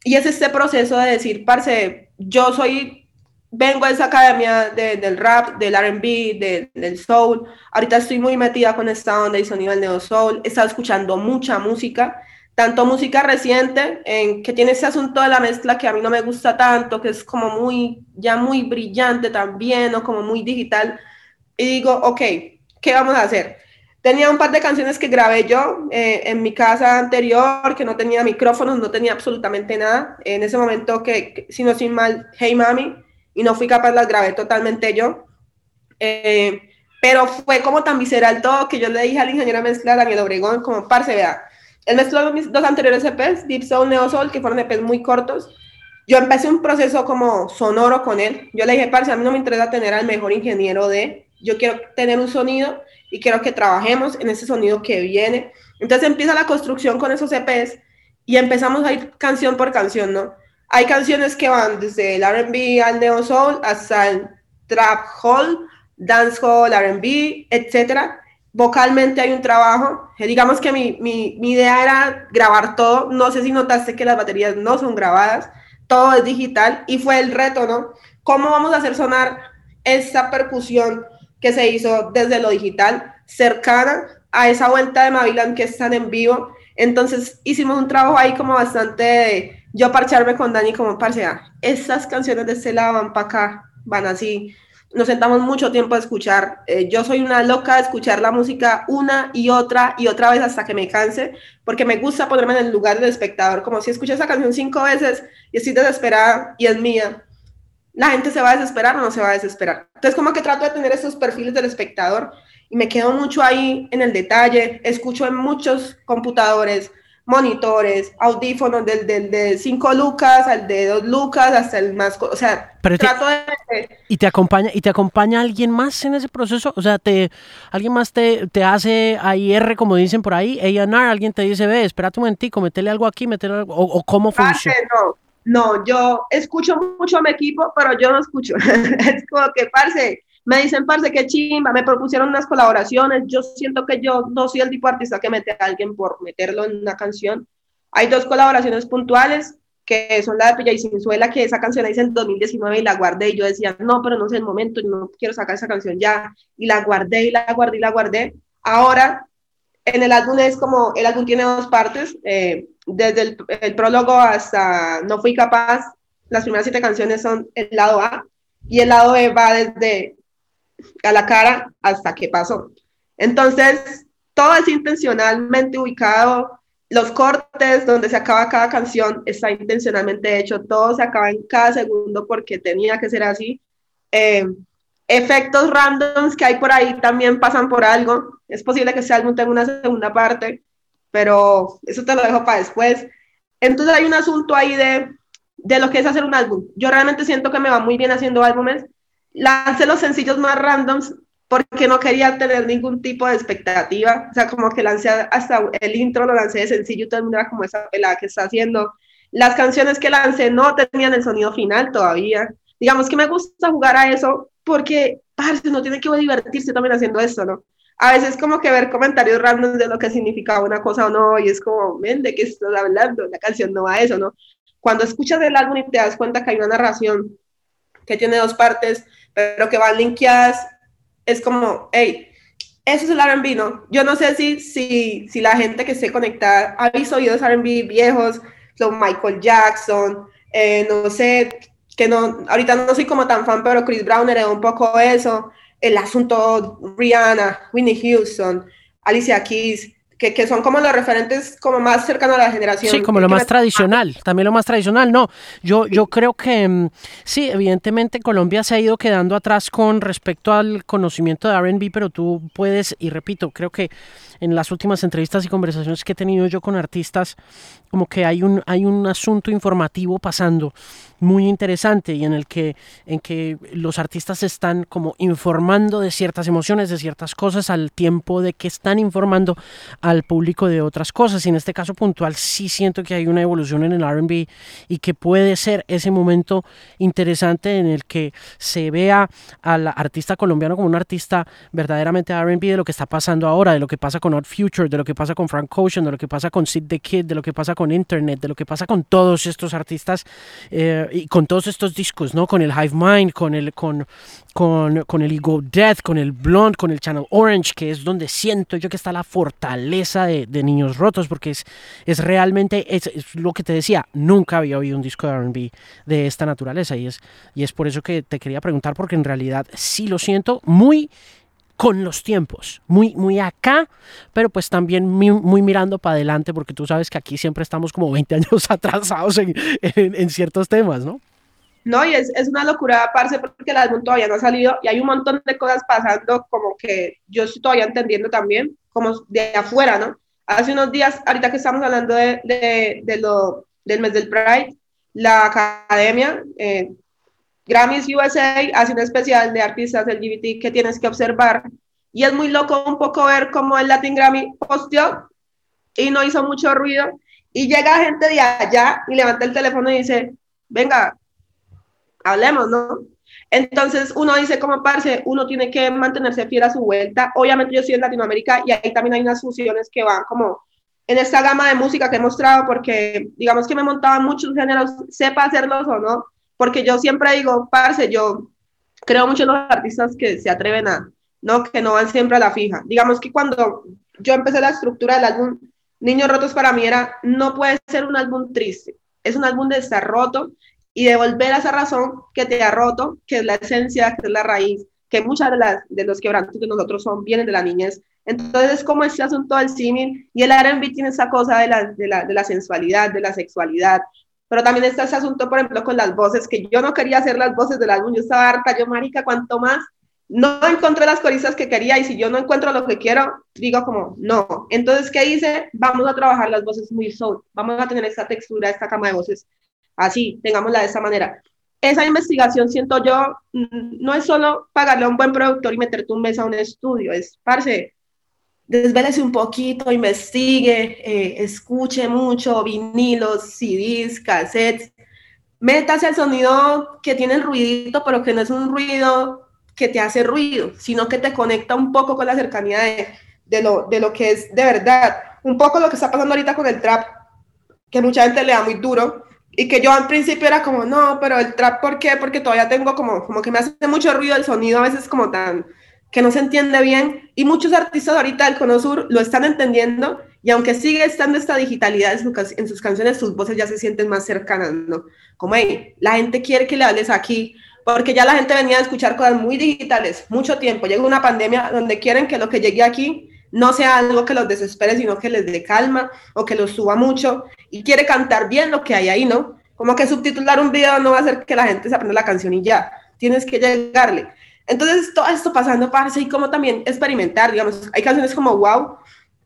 S2: Y es este proceso de decir, parce, yo soy, vengo de esa academia de, del rap, del RB, del soul, ahorita estoy muy metida con esta onda y sonido del neo soul, he estado escuchando mucha música tanto música reciente, en, que tiene ese asunto de la mezcla que a mí no me gusta tanto, que es como muy, ya muy brillante también, o como muy digital, y digo, ok, ¿qué vamos a hacer? Tenía un par de canciones que grabé yo eh, en mi casa anterior, que no tenía micrófonos, no tenía absolutamente nada. En ese momento que, si no soy mal, Hey Mami, y no fui capaz, las grabé totalmente yo. Eh, pero fue como tan visceral todo que yo le dije al ingeniero mezcla Daniel Obregón, como, parce, vea, él mezcló mis dos anteriores EPs, Deep Soul, Neo Soul, que fueron EPs muy cortos. Yo empecé un proceso como sonoro con él. Yo le dije, parce, a mí no me interesa tener al mejor ingeniero de, yo quiero tener un sonido y quiero que trabajemos en ese sonido que viene. Entonces empieza la construcción con esos EPs y empezamos a ir canción por canción, ¿no? Hay canciones que van desde el R&B al Neo Soul hasta el Trap Hall, Dancehall, R&B, etcétera vocalmente hay un trabajo. Eh, digamos que mi, mi, idea era grabar todo. No sé si notaste que las baterías no son grabadas, todo es digital y fue el reto, ¿no? ¿Cómo vamos a hacer sonar esa percusión que se hizo desde lo digital, cercana a esa vuelta de Mavilan que están en vivo? Entonces hicimos un trabajo ahí como bastante de yo parcharme con Dani como parce, ah, estas canciones de este lado van para acá, van así, nos sentamos mucho tiempo a escuchar. Eh, yo soy una loca de escuchar la música una y otra y otra vez hasta que me canse, porque me gusta ponerme en el lugar del espectador, como si escuché esa canción cinco veces y estoy desesperada y es mía. La gente se va a desesperar o no se va a desesperar. Entonces, como que trato de tener esos perfiles del espectador y me quedo mucho ahí en el detalle. Escucho en muchos computadores, monitores, audífonos del, del, de 5 lucas al de 2 lucas hasta el más, o sea, trato de...
S1: ¿Y te acompaña y te acompaña alguien más en ese proceso? O sea, te alguien más te, te hace R como dicen por ahí, A&R, alguien te dice, ve, espérate un momentico, metele algo aquí, metele algo, o, cómo funciona.
S2: No, no, yo escucho mucho a mi equipo, pero yo no escucho. es como que, parce, me dicen, parce, qué chimba, me propusieron unas colaboraciones, yo siento que yo no soy el tipo de artista que mete a alguien por meterlo en una canción. Hay dos colaboraciones puntuales, que son la de Pilla y Sinzuela, que esa canción la hice en 2019 y la guardé, y yo decía, no, pero no es el momento, no quiero sacar esa canción ya, y la guardé, y la guardé, y la guardé. Ahora, en el álbum es como, el álbum tiene dos partes, eh, desde el, el prólogo hasta No Fui Capaz, las primeras siete canciones son el lado A, y el lado B va desde a la cara hasta que pasó. Entonces, todo es intencionalmente ubicado, los cortes donde se acaba cada canción está intencionalmente hecho, todo se acaba en cada segundo porque tenía que ser así. Eh, efectos randoms que hay por ahí también pasan por algo. Es posible que ese álbum tenga una segunda parte, pero eso te lo dejo para después. Entonces hay un asunto ahí de, de lo que es hacer un álbum. Yo realmente siento que me va muy bien haciendo álbumes lancé los sencillos más randoms porque no quería tener ningún tipo de expectativa. O sea, como que lancé hasta el intro, lo lancé de sencillo, todo el mundo era como esa pelada que está haciendo. Las canciones que lancé no tenían el sonido final todavía. Digamos que me gusta jugar a eso porque, parce, no tiene que divertirse también haciendo eso, ¿no? a veces como que ver comentarios random de lo que significaba una cosa o no, y es como, men, ¿de qué estás hablando? La canción no va a eso, ¿no? Cuando escuchas el álbum y te das cuenta que hay una narración que tiene dos partes, pero que van linkeadas, es como, hey, eso es el R&B, ¿no? Yo no sé si, si, si la gente que esté conectada ha visto videos R&B viejos, son Michael Jackson, eh, no sé, que no, ahorita no soy como tan fan, pero Chris Brown era un poco eso, el asunto Rihanna, Whitney Houston, Alicia Keys, que, que, son como los referentes como más cercanos a la generación.
S1: Sí, como lo más tradicional, también lo más tradicional. No, yo, yo creo que mm, sí, evidentemente Colombia se ha ido quedando atrás con respecto al conocimiento de RB, pero tú puedes, y repito, creo que en las últimas entrevistas y conversaciones que he tenido yo con artistas, como que hay un, hay un asunto informativo pasando muy interesante y en el que, en que los artistas están como informando de ciertas emociones, de ciertas cosas al tiempo de que están informando al público de otras cosas. Y en este caso puntual sí siento que hay una evolución en el RB y que puede ser ese momento interesante en el que se vea al artista colombiano como un artista verdaderamente RB de lo que está pasando ahora, de lo que pasa con Odd Future, de lo que pasa con Frank Ocean, de lo que pasa con Sid the Kid, de lo que pasa con Internet, de lo que pasa con todos estos artistas. Eh, y con todos estos discos, ¿no? Con el Hive Mind, con el, con, con, con el Ego Death, con el Blonde, con el Channel Orange, que es donde siento yo que está la fortaleza de, de Niños Rotos, porque es, es realmente, es, lo que te decía, nunca había oído un disco de RB de esta naturaleza, y es, y es por eso que te quería preguntar, porque en realidad sí lo siento muy con los tiempos, muy, muy acá, pero pues también muy, mirando para adelante, porque tú sabes que aquí siempre estamos como 20 años atrasados en, en, ciertos temas, ¿no?
S2: No, y es, es, una locura, parce, porque el álbum todavía no ha salido y hay un montón de cosas pasando como que yo estoy todavía entendiendo también, como de afuera, ¿no? Hace unos días, ahorita que estamos hablando de, de lo, del mes del Pride, la academia, eh, Grammys USA hace un especial de artistas LGBT que tienes que observar. Y es muy loco un poco ver cómo el Latin Grammy posteó y no hizo mucho ruido. Y llega gente de allá y levanta el teléfono y dice, venga, hablemos, ¿no? Entonces uno dice como parce, uno tiene que mantenerse fiel a su vuelta. Obviamente yo estoy en Latinoamérica y ahí también hay unas fusiones que van como en esta gama de música que he mostrado porque digamos que me montaba muchos géneros, sepa hacerlos o no, porque yo siempre digo, parce, yo creo mucho en los artistas que se atreven a, no, que no van siempre a la fija. Digamos que cuando yo empecé la estructura del álbum Niños Rotos para mí era, no puede ser un álbum triste, es un álbum de estar roto y de volver a esa razón que te ha roto, que es la esencia, que es la raíz, que muchas de, las, de los quebrantos de nosotros son, vienen de la niñez. Entonces es como este asunto del símil y el R&B tiene esa cosa de la, de, la, de la sensualidad, de la sexualidad, pero también está ese asunto, por ejemplo, con las voces, que yo no quería hacer las voces del álbum, yo estaba harta, yo, marica, cuanto más, no encontré las coristas que quería, y si yo no encuentro lo que quiero, digo como, no. Entonces, ¿qué hice? Vamos a trabajar las voces muy soul, vamos a tener esta textura, esta cama de voces, así, tengámosla de esta manera. Esa investigación, siento yo, no es solo pagarle a un buen productor y meterte un mes a un estudio, es, parce, desvélese un poquito, investigue, eh, escuche mucho, vinilos, CDs, cassettes, métase al sonido que tiene el ruidito, pero que no es un ruido que te hace ruido, sino que te conecta un poco con la cercanía de, de, lo, de lo que es de verdad. Un poco lo que está pasando ahorita con el trap, que mucha gente le da muy duro, y que yo al principio era como, no, pero el trap, ¿por qué? Porque todavía tengo como, como que me hace mucho ruido el sonido, a veces como tan que no se entiende bien y muchos artistas ahorita del Cono lo están entendiendo y aunque sigue estando esta digitalidad en, sus canciones, sus voces ya se sienten más cercanas, ¿no? Como, hey, la gente quiere que le hables aquí, porque ya la gente venía a escuchar cosas muy digitales, mucho tiempo. Llega una pandemia donde quieren que lo que llegue aquí no sea algo que los desespere, sino que les dé calma o que los suba mucho y quiere cantar bien lo que hay ahí, ¿no? Como que subtitular un video no va a hacer que la gente se aprenda la canción y ya, tienes que llegarle. Entonces, todo esto pasando, parce, y como también experimentar, digamos, hay canciones como Wow,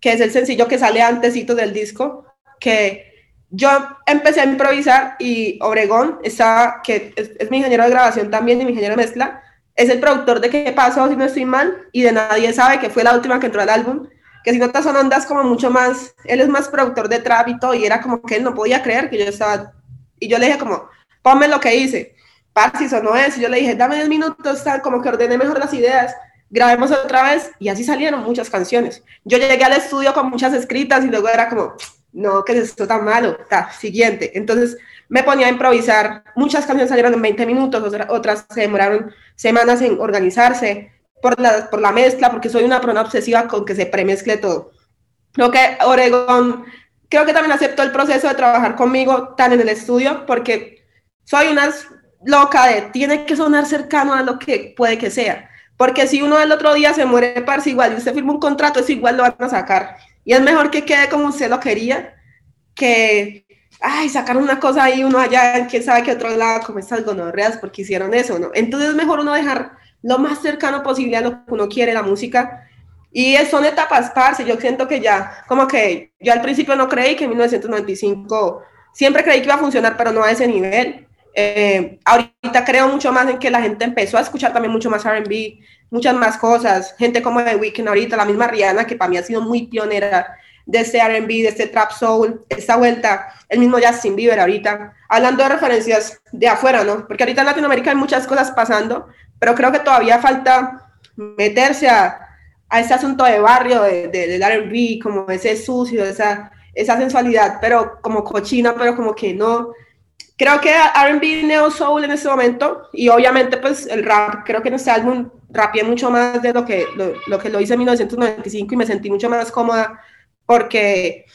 S2: que es el sencillo que sale antesito del disco, que yo empecé a improvisar y Obregón, está, que es, mi ingeniero de grabación también y mi ingeniero de mezcla, es el productor de ¿Qué pasó si no estoy mal? Y de Nadie sabe, que fue la última que entró al álbum, que si notas son ondas como mucho más, él es más productor de trap y todo, y era como que él no podía creer que yo estaba, y yo le dije como, ponme lo que hice, si sonó eso. Yo le dije, dame 10 minutos, tal, como que ordené mejor las ideas. grabemos otra vez y así salieron muchas canciones. Yo llegué al estudio con muchas escritas y luego era como, no, que es esto tan malo, está, siguiente. Entonces me ponía a improvisar, muchas canciones salieron en 20 minutos, otras se demoraron semanas en organizarse por la, por la mezcla, porque soy una persona obsesiva con que se premezcle todo. Creo que Oregón, creo que también aceptó el proceso de trabajar conmigo tan en el estudio, porque soy una loca de, tiene que sonar cercano a lo que puede que sea. Porque si uno el otro día se muere parse igual y usted firma un contrato, es igual lo van a sacar. Y es mejor que quede como usted lo quería, que, ay, sacar una cosa ahí, uno allá, quién sabe qué otro lado, como estas gonorreas, porque hicieron eso, ¿no? Entonces es mejor uno dejar lo más cercano posible a lo que uno quiere, la música. Y son etapas, parce, yo siento que ya, como que yo al principio no creí que en 1995, siempre creí que iba a funcionar, pero no a ese nivel. Eh, ahorita creo mucho más en que la gente empezó a escuchar también mucho más RB, muchas más cosas. Gente como The Weeknd ahorita, la misma Rihanna, que para mí ha sido muy pionera de este RB, de este Trap Soul, esta vuelta, el mismo Justin Bieber ahorita, hablando de referencias de afuera, ¿no? Porque ahorita en Latinoamérica hay muchas cosas pasando, pero creo que todavía falta meterse a, a ese asunto de barrio, de, del RB, como ese sucio, esa, esa sensualidad, pero como cochina, pero como que no creo que R&B Neo Soul en ese momento y obviamente pues el rap, creo que en este álbum rapié mucho más de lo que lo, que lo hice en 1995 y me sentí mucho más cómoda porque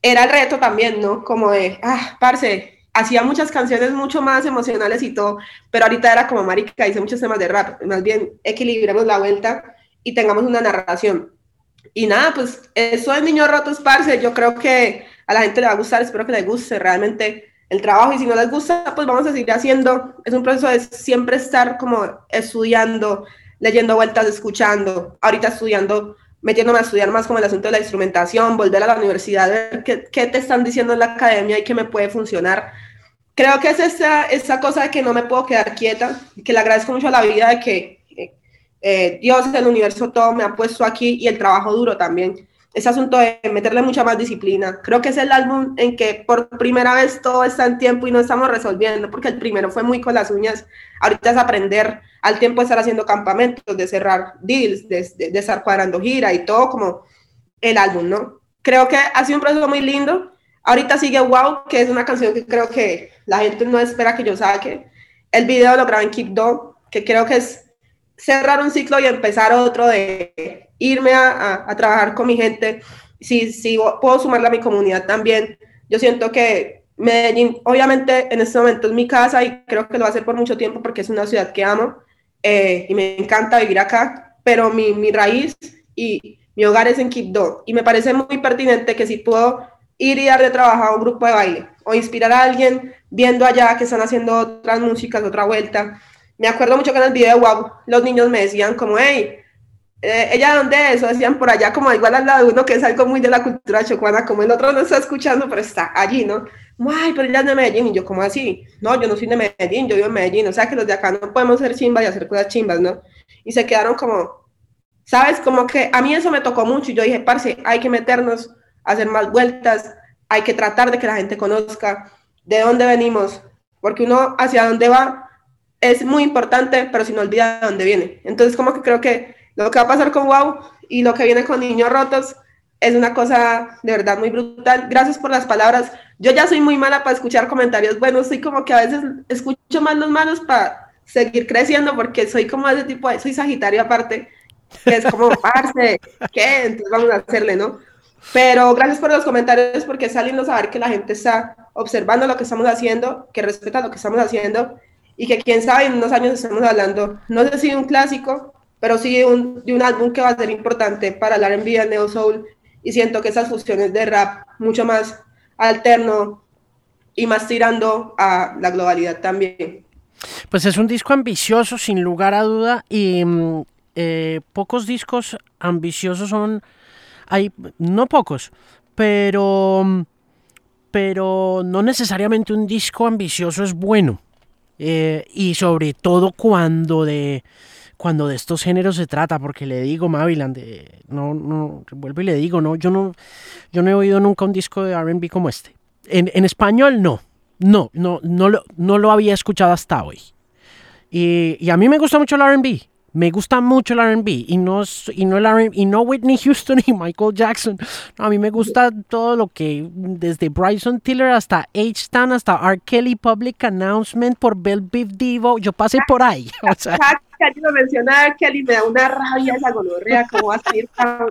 S2: era el reto también, ¿no? Como de, ah, parce, hacía muchas canciones mucho más emocionales y todo, pero ahorita era como marica, hice muchos temas de rap, más bien equilibremos la vuelta y tengamos una narración. Y nada, pues eso de Niños Rotos, parce, yo creo que a la gente le va a gustar, espero que le guste, realmente el trabajo y si no les gusta, pues vamos a seguir haciendo. Es un proceso de siempre estar como estudiando, leyendo vueltas, escuchando, ahorita estudiando, metiéndome a estudiar más como el asunto de la instrumentación, volver a la universidad, ver qué, qué te están diciendo en la academia y qué me puede funcionar. Creo que es esa, esa cosa de que no me puedo quedar quieta, que le agradezco mucho a la vida de que eh, Dios, el universo, todo me ha puesto aquí y el trabajo duro también ese asunto de meterle mucha más disciplina. Creo que es el álbum en que por primera vez todo está en tiempo y no estamos resolviendo, porque el primero fue muy con las uñas. Ahorita es aprender al tiempo de estar haciendo campamentos, de cerrar deals, de, de, estar cuadrando gira y todo como el álbum, ¿no? Creo que ha sido un proceso muy lindo. Ahorita sigue Wow, que es una canción que creo que la gente no espera que yo saque. El video lo grabé en Keep Dog, que creo que es cerrar un ciclo y empezar otro de irme a, trabajar con mi gente, si, si puedo sumarla a mi comunidad también, yo siento que Medellín, obviamente en este momento es mi casa y creo que lo va a hacer por mucho tiempo porque es una ciudad que amo eh, y me encanta vivir acá, pero mi, mi, raíz y mi hogar es en Quibdó. Y me parece muy pertinente que si puedo ir y dar de trabajo a un grupo de baile o inspirar a alguien viendo allá que están haciendo otras músicas, otra vuelta. Me acuerdo mucho que en el video de Wow los niños me decían como, hey, eh, ella dónde es, o decían por allá como igual al lado de uno que es algo muy de la cultura chocuana, como el otro no está escuchando, pero está allí, ¿no? Ay, pero ella es de Medellín, y yo, como así? No, yo no soy de Medellín, yo vivo en Medellín, o sea que los de acá no podemos ser chimbas y hacer cosas chimbas, ¿no? Y se quedaron como, ¿sabes? Como que a mí eso me tocó mucho, y yo dije, parce, hay que meternos, hacer más vueltas, hay que tratar de que la gente conozca de dónde venimos, porque uno hacia dónde va es muy importante, pero si no olvida de dónde viene. Entonces, como que creo que lo que va a pasar con Wow y lo que viene con Niños Rotos es una cosa de verdad muy brutal. Gracias por las palabras. Yo ya soy muy mala para escuchar comentarios buenos, soy como que a veces escucho más los malos para seguir creciendo porque soy como ese tipo de, soy Sagitario aparte, que es como, parce, ¿qué? Entonces vamos a hacerle, ¿no? Pero gracias por los comentarios porque es lindo saber que la gente está observando lo que estamos haciendo, que respeta lo que estamos haciendo y que quién sabe en unos años estamos hablando, no sé si un clásico, pero sí de un, de un álbum que va a ser importante para el R&B, el Neo Soul, y siento que esas fusiones de rap mucho más alterno y más tirando a la globalidad también.
S1: Pues es un disco ambicioso, sin lugar a duda, y mm, eh, pocos discos ambiciosos son, hay, no pocos, pero, pero no necesariamente un disco ambicioso es bueno, eh, y sobre todo cuando de cuando de estos géneros se trata, porque le digo, Maviland, no, no, vuelvo y le digo, no, yo no, yo no he oído nunca un disco de RB como este. En, en, español no, no, no, no lo, no lo había escuchado hasta hoy. Y, y a mí me gusta mucho el RB, me gusta mucho el R&B y no, y, no el y no Whitney Houston y Michael Jackson. a mí me gusta todo lo que, desde Bryson Tiller hasta H-Town, hasta R. Kelly, Public Announcement por Bell Beef Divo, yo pasé por ahí. O sea.
S2: Kelly lo mencionaba, Kelly me da una rabia esa gonorrea, como va a salir ah.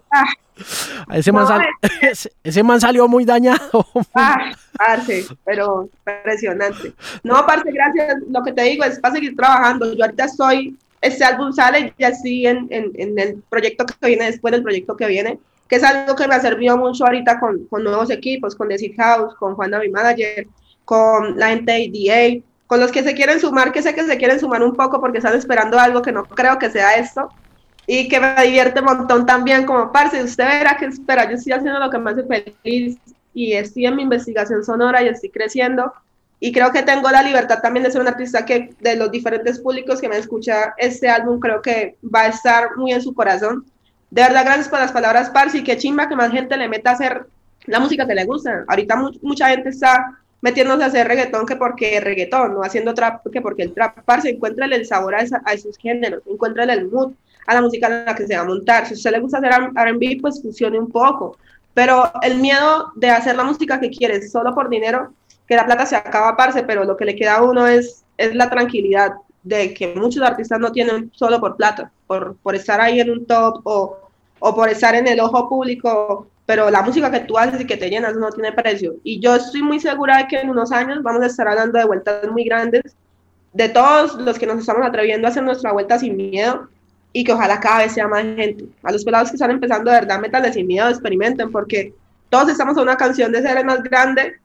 S1: ese, man ese, man salió muy dañado.
S2: Ah, parce, pero impresionante. No, parce, gracias. Lo que te digo es para seguir trabajando. Yo ahorita estoy este álbum sale ya sí en, en, en, el proyecto que viene después del proyecto que viene, que es algo que me ha servido mucho ahorita con, con nuevos equipos, con Desert House, con Juana mi manager, con la gente de con los que se quieren sumar, que sé que se quieren sumar un poco porque están esperando algo que no creo que sea esto, y que me divierte un montón también como parce, usted verá que espera, yo estoy haciendo lo que me hace feliz y estoy en mi investigación sonora y estoy creciendo y creo que tengo la libertad también de ser un artista que de los diferentes públicos que me escucha este álbum creo que va a estar muy en su corazón. De verdad, gracias por las palabras, Parsi, que chimba que más gente le meta a hacer la música que le gusta. Ahorita mucha gente está metiéndose a hacer reggaetón que porque reggaetón, no haciendo trap que porque el trap, Parsi, encuentra el sabor a, a esos géneros, encuentra el mood a la música en la que se va a montar. Si a usted le gusta hacer R&B, pues funcione un poco. Pero el miedo de hacer la música que quieres solo por dinero, que la plata se acaba, parce, pero lo que le queda a uno es, es la tranquilidad de que muchos artistas no tienen solo por plata, por, por estar ahí en un top o, o por estar en el ojo público, pero la música que tú haces y que te llenas no tiene precio. Y yo estoy muy segura de que en unos años vamos a estar hablando de vueltas muy grandes, de todos los que nos estamos atreviendo a hacer nuestra vuelta sin miedo y que ojalá cada vez sea más gente. A los pelados que están empezando de verdad, métanle sin miedo, experimenten, porque todos estamos a una canción de ser el más grande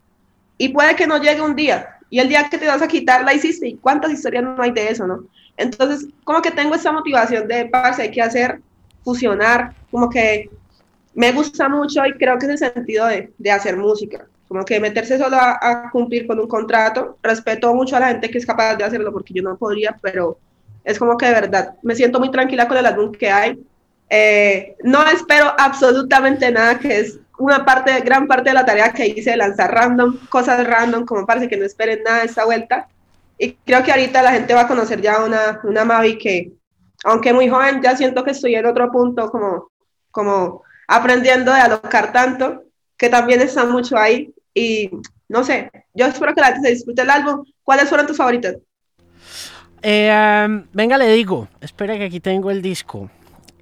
S2: y puede que no llegue un día, y el día que te vas a quitar la hiciste, y cuántas historias no hay de eso, ¿no? Entonces, como que tengo esa motivación de, parce, hay que hacer, fusionar, como que me gusta mucho y creo que es el sentido de, de hacer música, como que meterse solo a, cumplir con un contrato, respeto mucho a la gente que es capaz de hacerlo, porque yo no podría, pero es como que de verdad me siento muy tranquila con el álbum que hay. Eh, no espero absolutamente nada que es una parte, gran parte de la tarea que hice de lanzar random, cosas random, como parece que no esperen nada de esta vuelta. Y creo que ahorita la gente va a conocer ya una, una Mavi que, aunque muy joven, ya siento que estoy en otro punto, como, como aprendiendo de alocar tanto, que también está mucho ahí. Y no sé, yo espero que la gente se disfrute el álbum. ¿Cuáles fueron tus favoritas?
S1: Eh, venga, le digo, espera que aquí tengo el disco.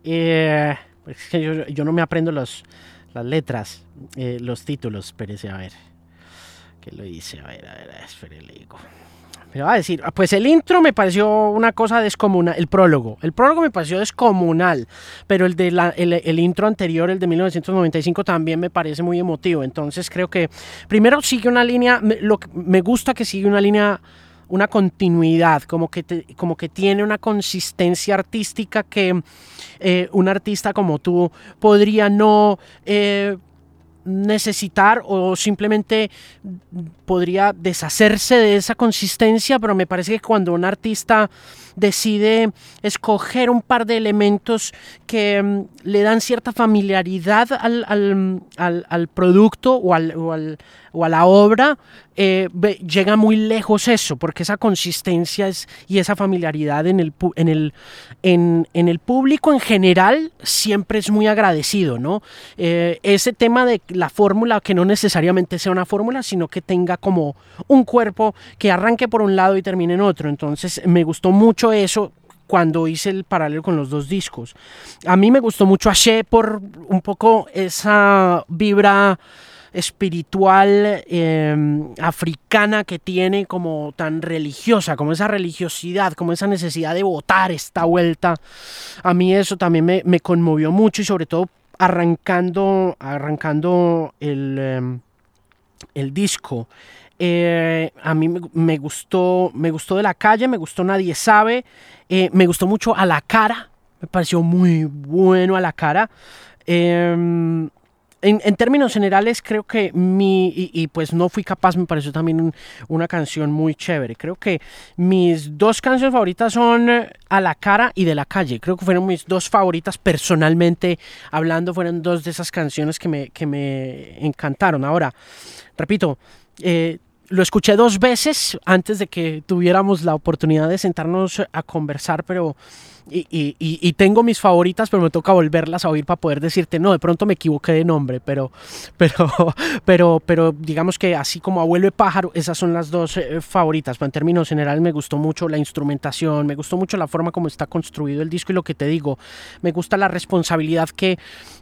S1: Eh, es que yo, no me aprendo las letras, eh, los títulos, espérese a ver. ¿Qué lo dice? A ver, a ver, espere, le digo. Me va a decir, ah, pues el intro me pareció una cosa descomunal, el prólogo, el prólogo me pareció descomunal, pero el de la, el, intro anterior, el de 1995, también me parece muy emotivo, entonces creo que primero sigue una línea, me, lo, me gusta que sigue una línea una continuidad, como que, como que tiene una consistencia artística que eh, un artista como tú podría no eh, necesitar o simplemente podría deshacerse de esa consistencia, pero me parece que cuando un artista decide escoger un par de elementos que mm, le dan cierta familiaridad al, al, al, producto o, o, o, a la obra, eh, llega muy lejos eso, porque esa consistencia es, y esa familiaridad en el, en, el, en, en el público en general siempre es muy agradecido, ¿no? Eh, ese tema de la fórmula, que no necesariamente sea una fórmula, sino que tenga como un cuerpo que arranque por un lado y termine en otro. Entonces me gustó mucho eso cuando hice el paralelo con los dos discos. A mí me gustó mucho Ashe por un poco esa vibra espiritual em, africana que tiene como tan religiosa, como esa religiosidad, como esa necesidad de votar esta vuelta. A mí eso también me, me conmovió mucho y sobre todo arrancando, arrancando el, em, el disco. Eh, a mí me, gustó, me gustó de la calle, me gustó Nadie sabe, eh, me gustó mucho a la cara, me pareció muy bueno a la cara. Em, en, términos generales, creo que mi, y, pues no fui capaz, me pareció también una canción muy chévere. Creo que mis dos canciones favoritas son A la cara y De la calle. Creo que fueron mis dos favoritas personalmente hablando, fueron dos de esas canciones que me, que me encantaron. Ahora, repito, eh, lo escuché dos veces antes de que tuviéramos la oportunidad de sentarnos a conversar, pero y, tengo mis favoritas, pero me toca volverlas a oír para poder decirte, no, de pronto me equivoqué de nombre, pero, pero, pero, pero digamos que así como Abuelo de Pájaro, esas son las dos eh, favoritas. Pero en términos generales me gustó mucho la instrumentación, me gustó mucho la forma como está construido el disco y lo que te digo, me gusta la responsabilidad que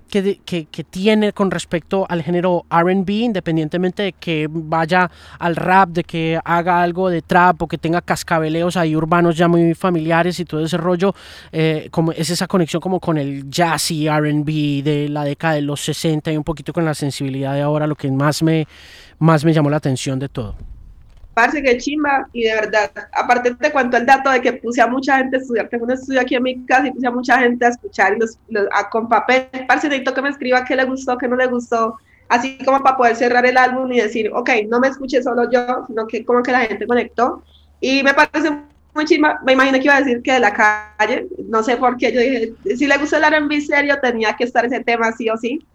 S1: que, que, tiene con respecto al género RB, independientemente de que vaya al rap, de que haga algo de trap o que tenga cascabeleos ahí urbanos ya muy familiares y todo ese rollo, eh, como es esa conexión como con el jazzy RB de la década de los 60 y un poquito con la sensibilidad de ahora, lo que más me, más me llamó la atención de todo.
S2: Parce, que chimba, y de verdad, aparte te cuento el dato de que puse a mucha gente a estudiar, tengo un estudio aquí en mi casa y puse a mucha gente a escuchar y los, a, con papel, parce, necesito que me escriba qué le gustó, qué no le gustó, así como para poder cerrar el álbum y decir, ok, no me escuché solo yo, sino que como que la gente conectó, y me parece muy chimba, me imagino que iba a decir que de la calle, no sé por qué, yo dije, si le gustó el R&B serio, tenía que estar ese tema sí o sí,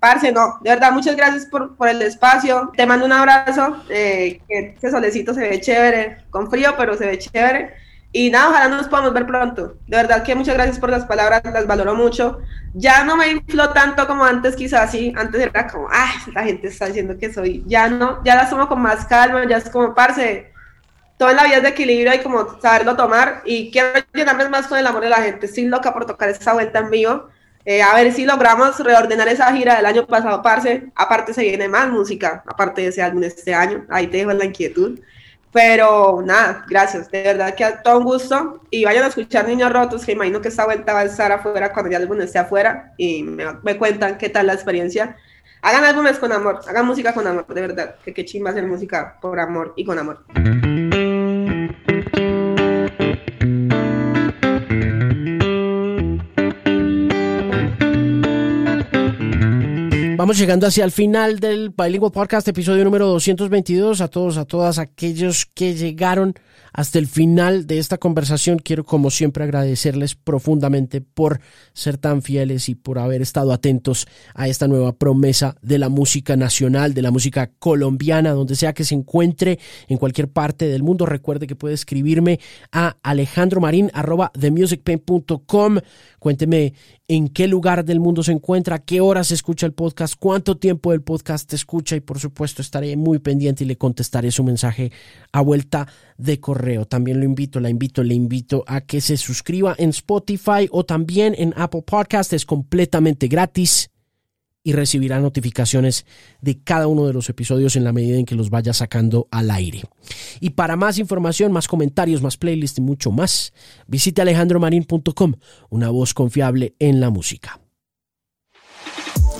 S2: Parce, no, de verdad, muchas gracias por, por el espacio. Te mando un abrazo. Eh, que este solecito se ve chévere, con frío, pero se ve chévere. Y nada, ojalá nos podamos ver pronto. De verdad que muchas gracias por las palabras, las valoro mucho. Ya no me infló tanto como antes, quizás sí. Antes era como, ay, la gente está diciendo que soy. Ya no, ya la tomo con más calma, ya es como, parce, todo en la vida es de equilibrio y como saberlo tomar. Y quiero llenarme más con el amor de la gente. Estoy loca por tocar esta vuelta en vivo. Eh, a ver si logramos reordenar esa gira del año pasado, parce. Aparte se viene más música, aparte de ese álbum este año. Ahí te dejo la inquietud. Pero nada, gracias. De verdad que a todo un gusto. Y vayan a escuchar Niños Rotos, que imagino que esta vuelta va a estar afuera cuando el álbum esté afuera. Y me, cuentan qué tal la experiencia. Hagan álbumes con amor, hagan música con amor, de verdad. Que qué chimba hacer música por amor y con amor.
S1: Vamos llegando hacia el final del Bilingual Podcast, episodio número 222. A todos, a todas aquellos que llegaron hasta el final de esta conversación, quiero como siempre agradecerles profundamente por ser tan fieles y por haber estado atentos a esta nueva promesa de la música nacional, de la música colombiana, donde sea que se encuentre en cualquier parte del mundo. Recuerde que puede escribirme a alejandromarin.com. Cuénteme en qué lugar del mundo se encuentra, qué horas escucha el podcast, cuánto tiempo el podcast escucha y por supuesto estaré muy pendiente y le contestaré su mensaje a vuelta de correo. También lo invito, la invito, le invito a que se suscriba en Spotify o también en Apple Podcast. Es completamente gratis y recibirá notificaciones de cada uno de los episodios en la medida en que los vaya sacando al aire. Y para más información, más comentarios, más playlists y mucho más, visite alejandromarin.com, una voz confiable en la música.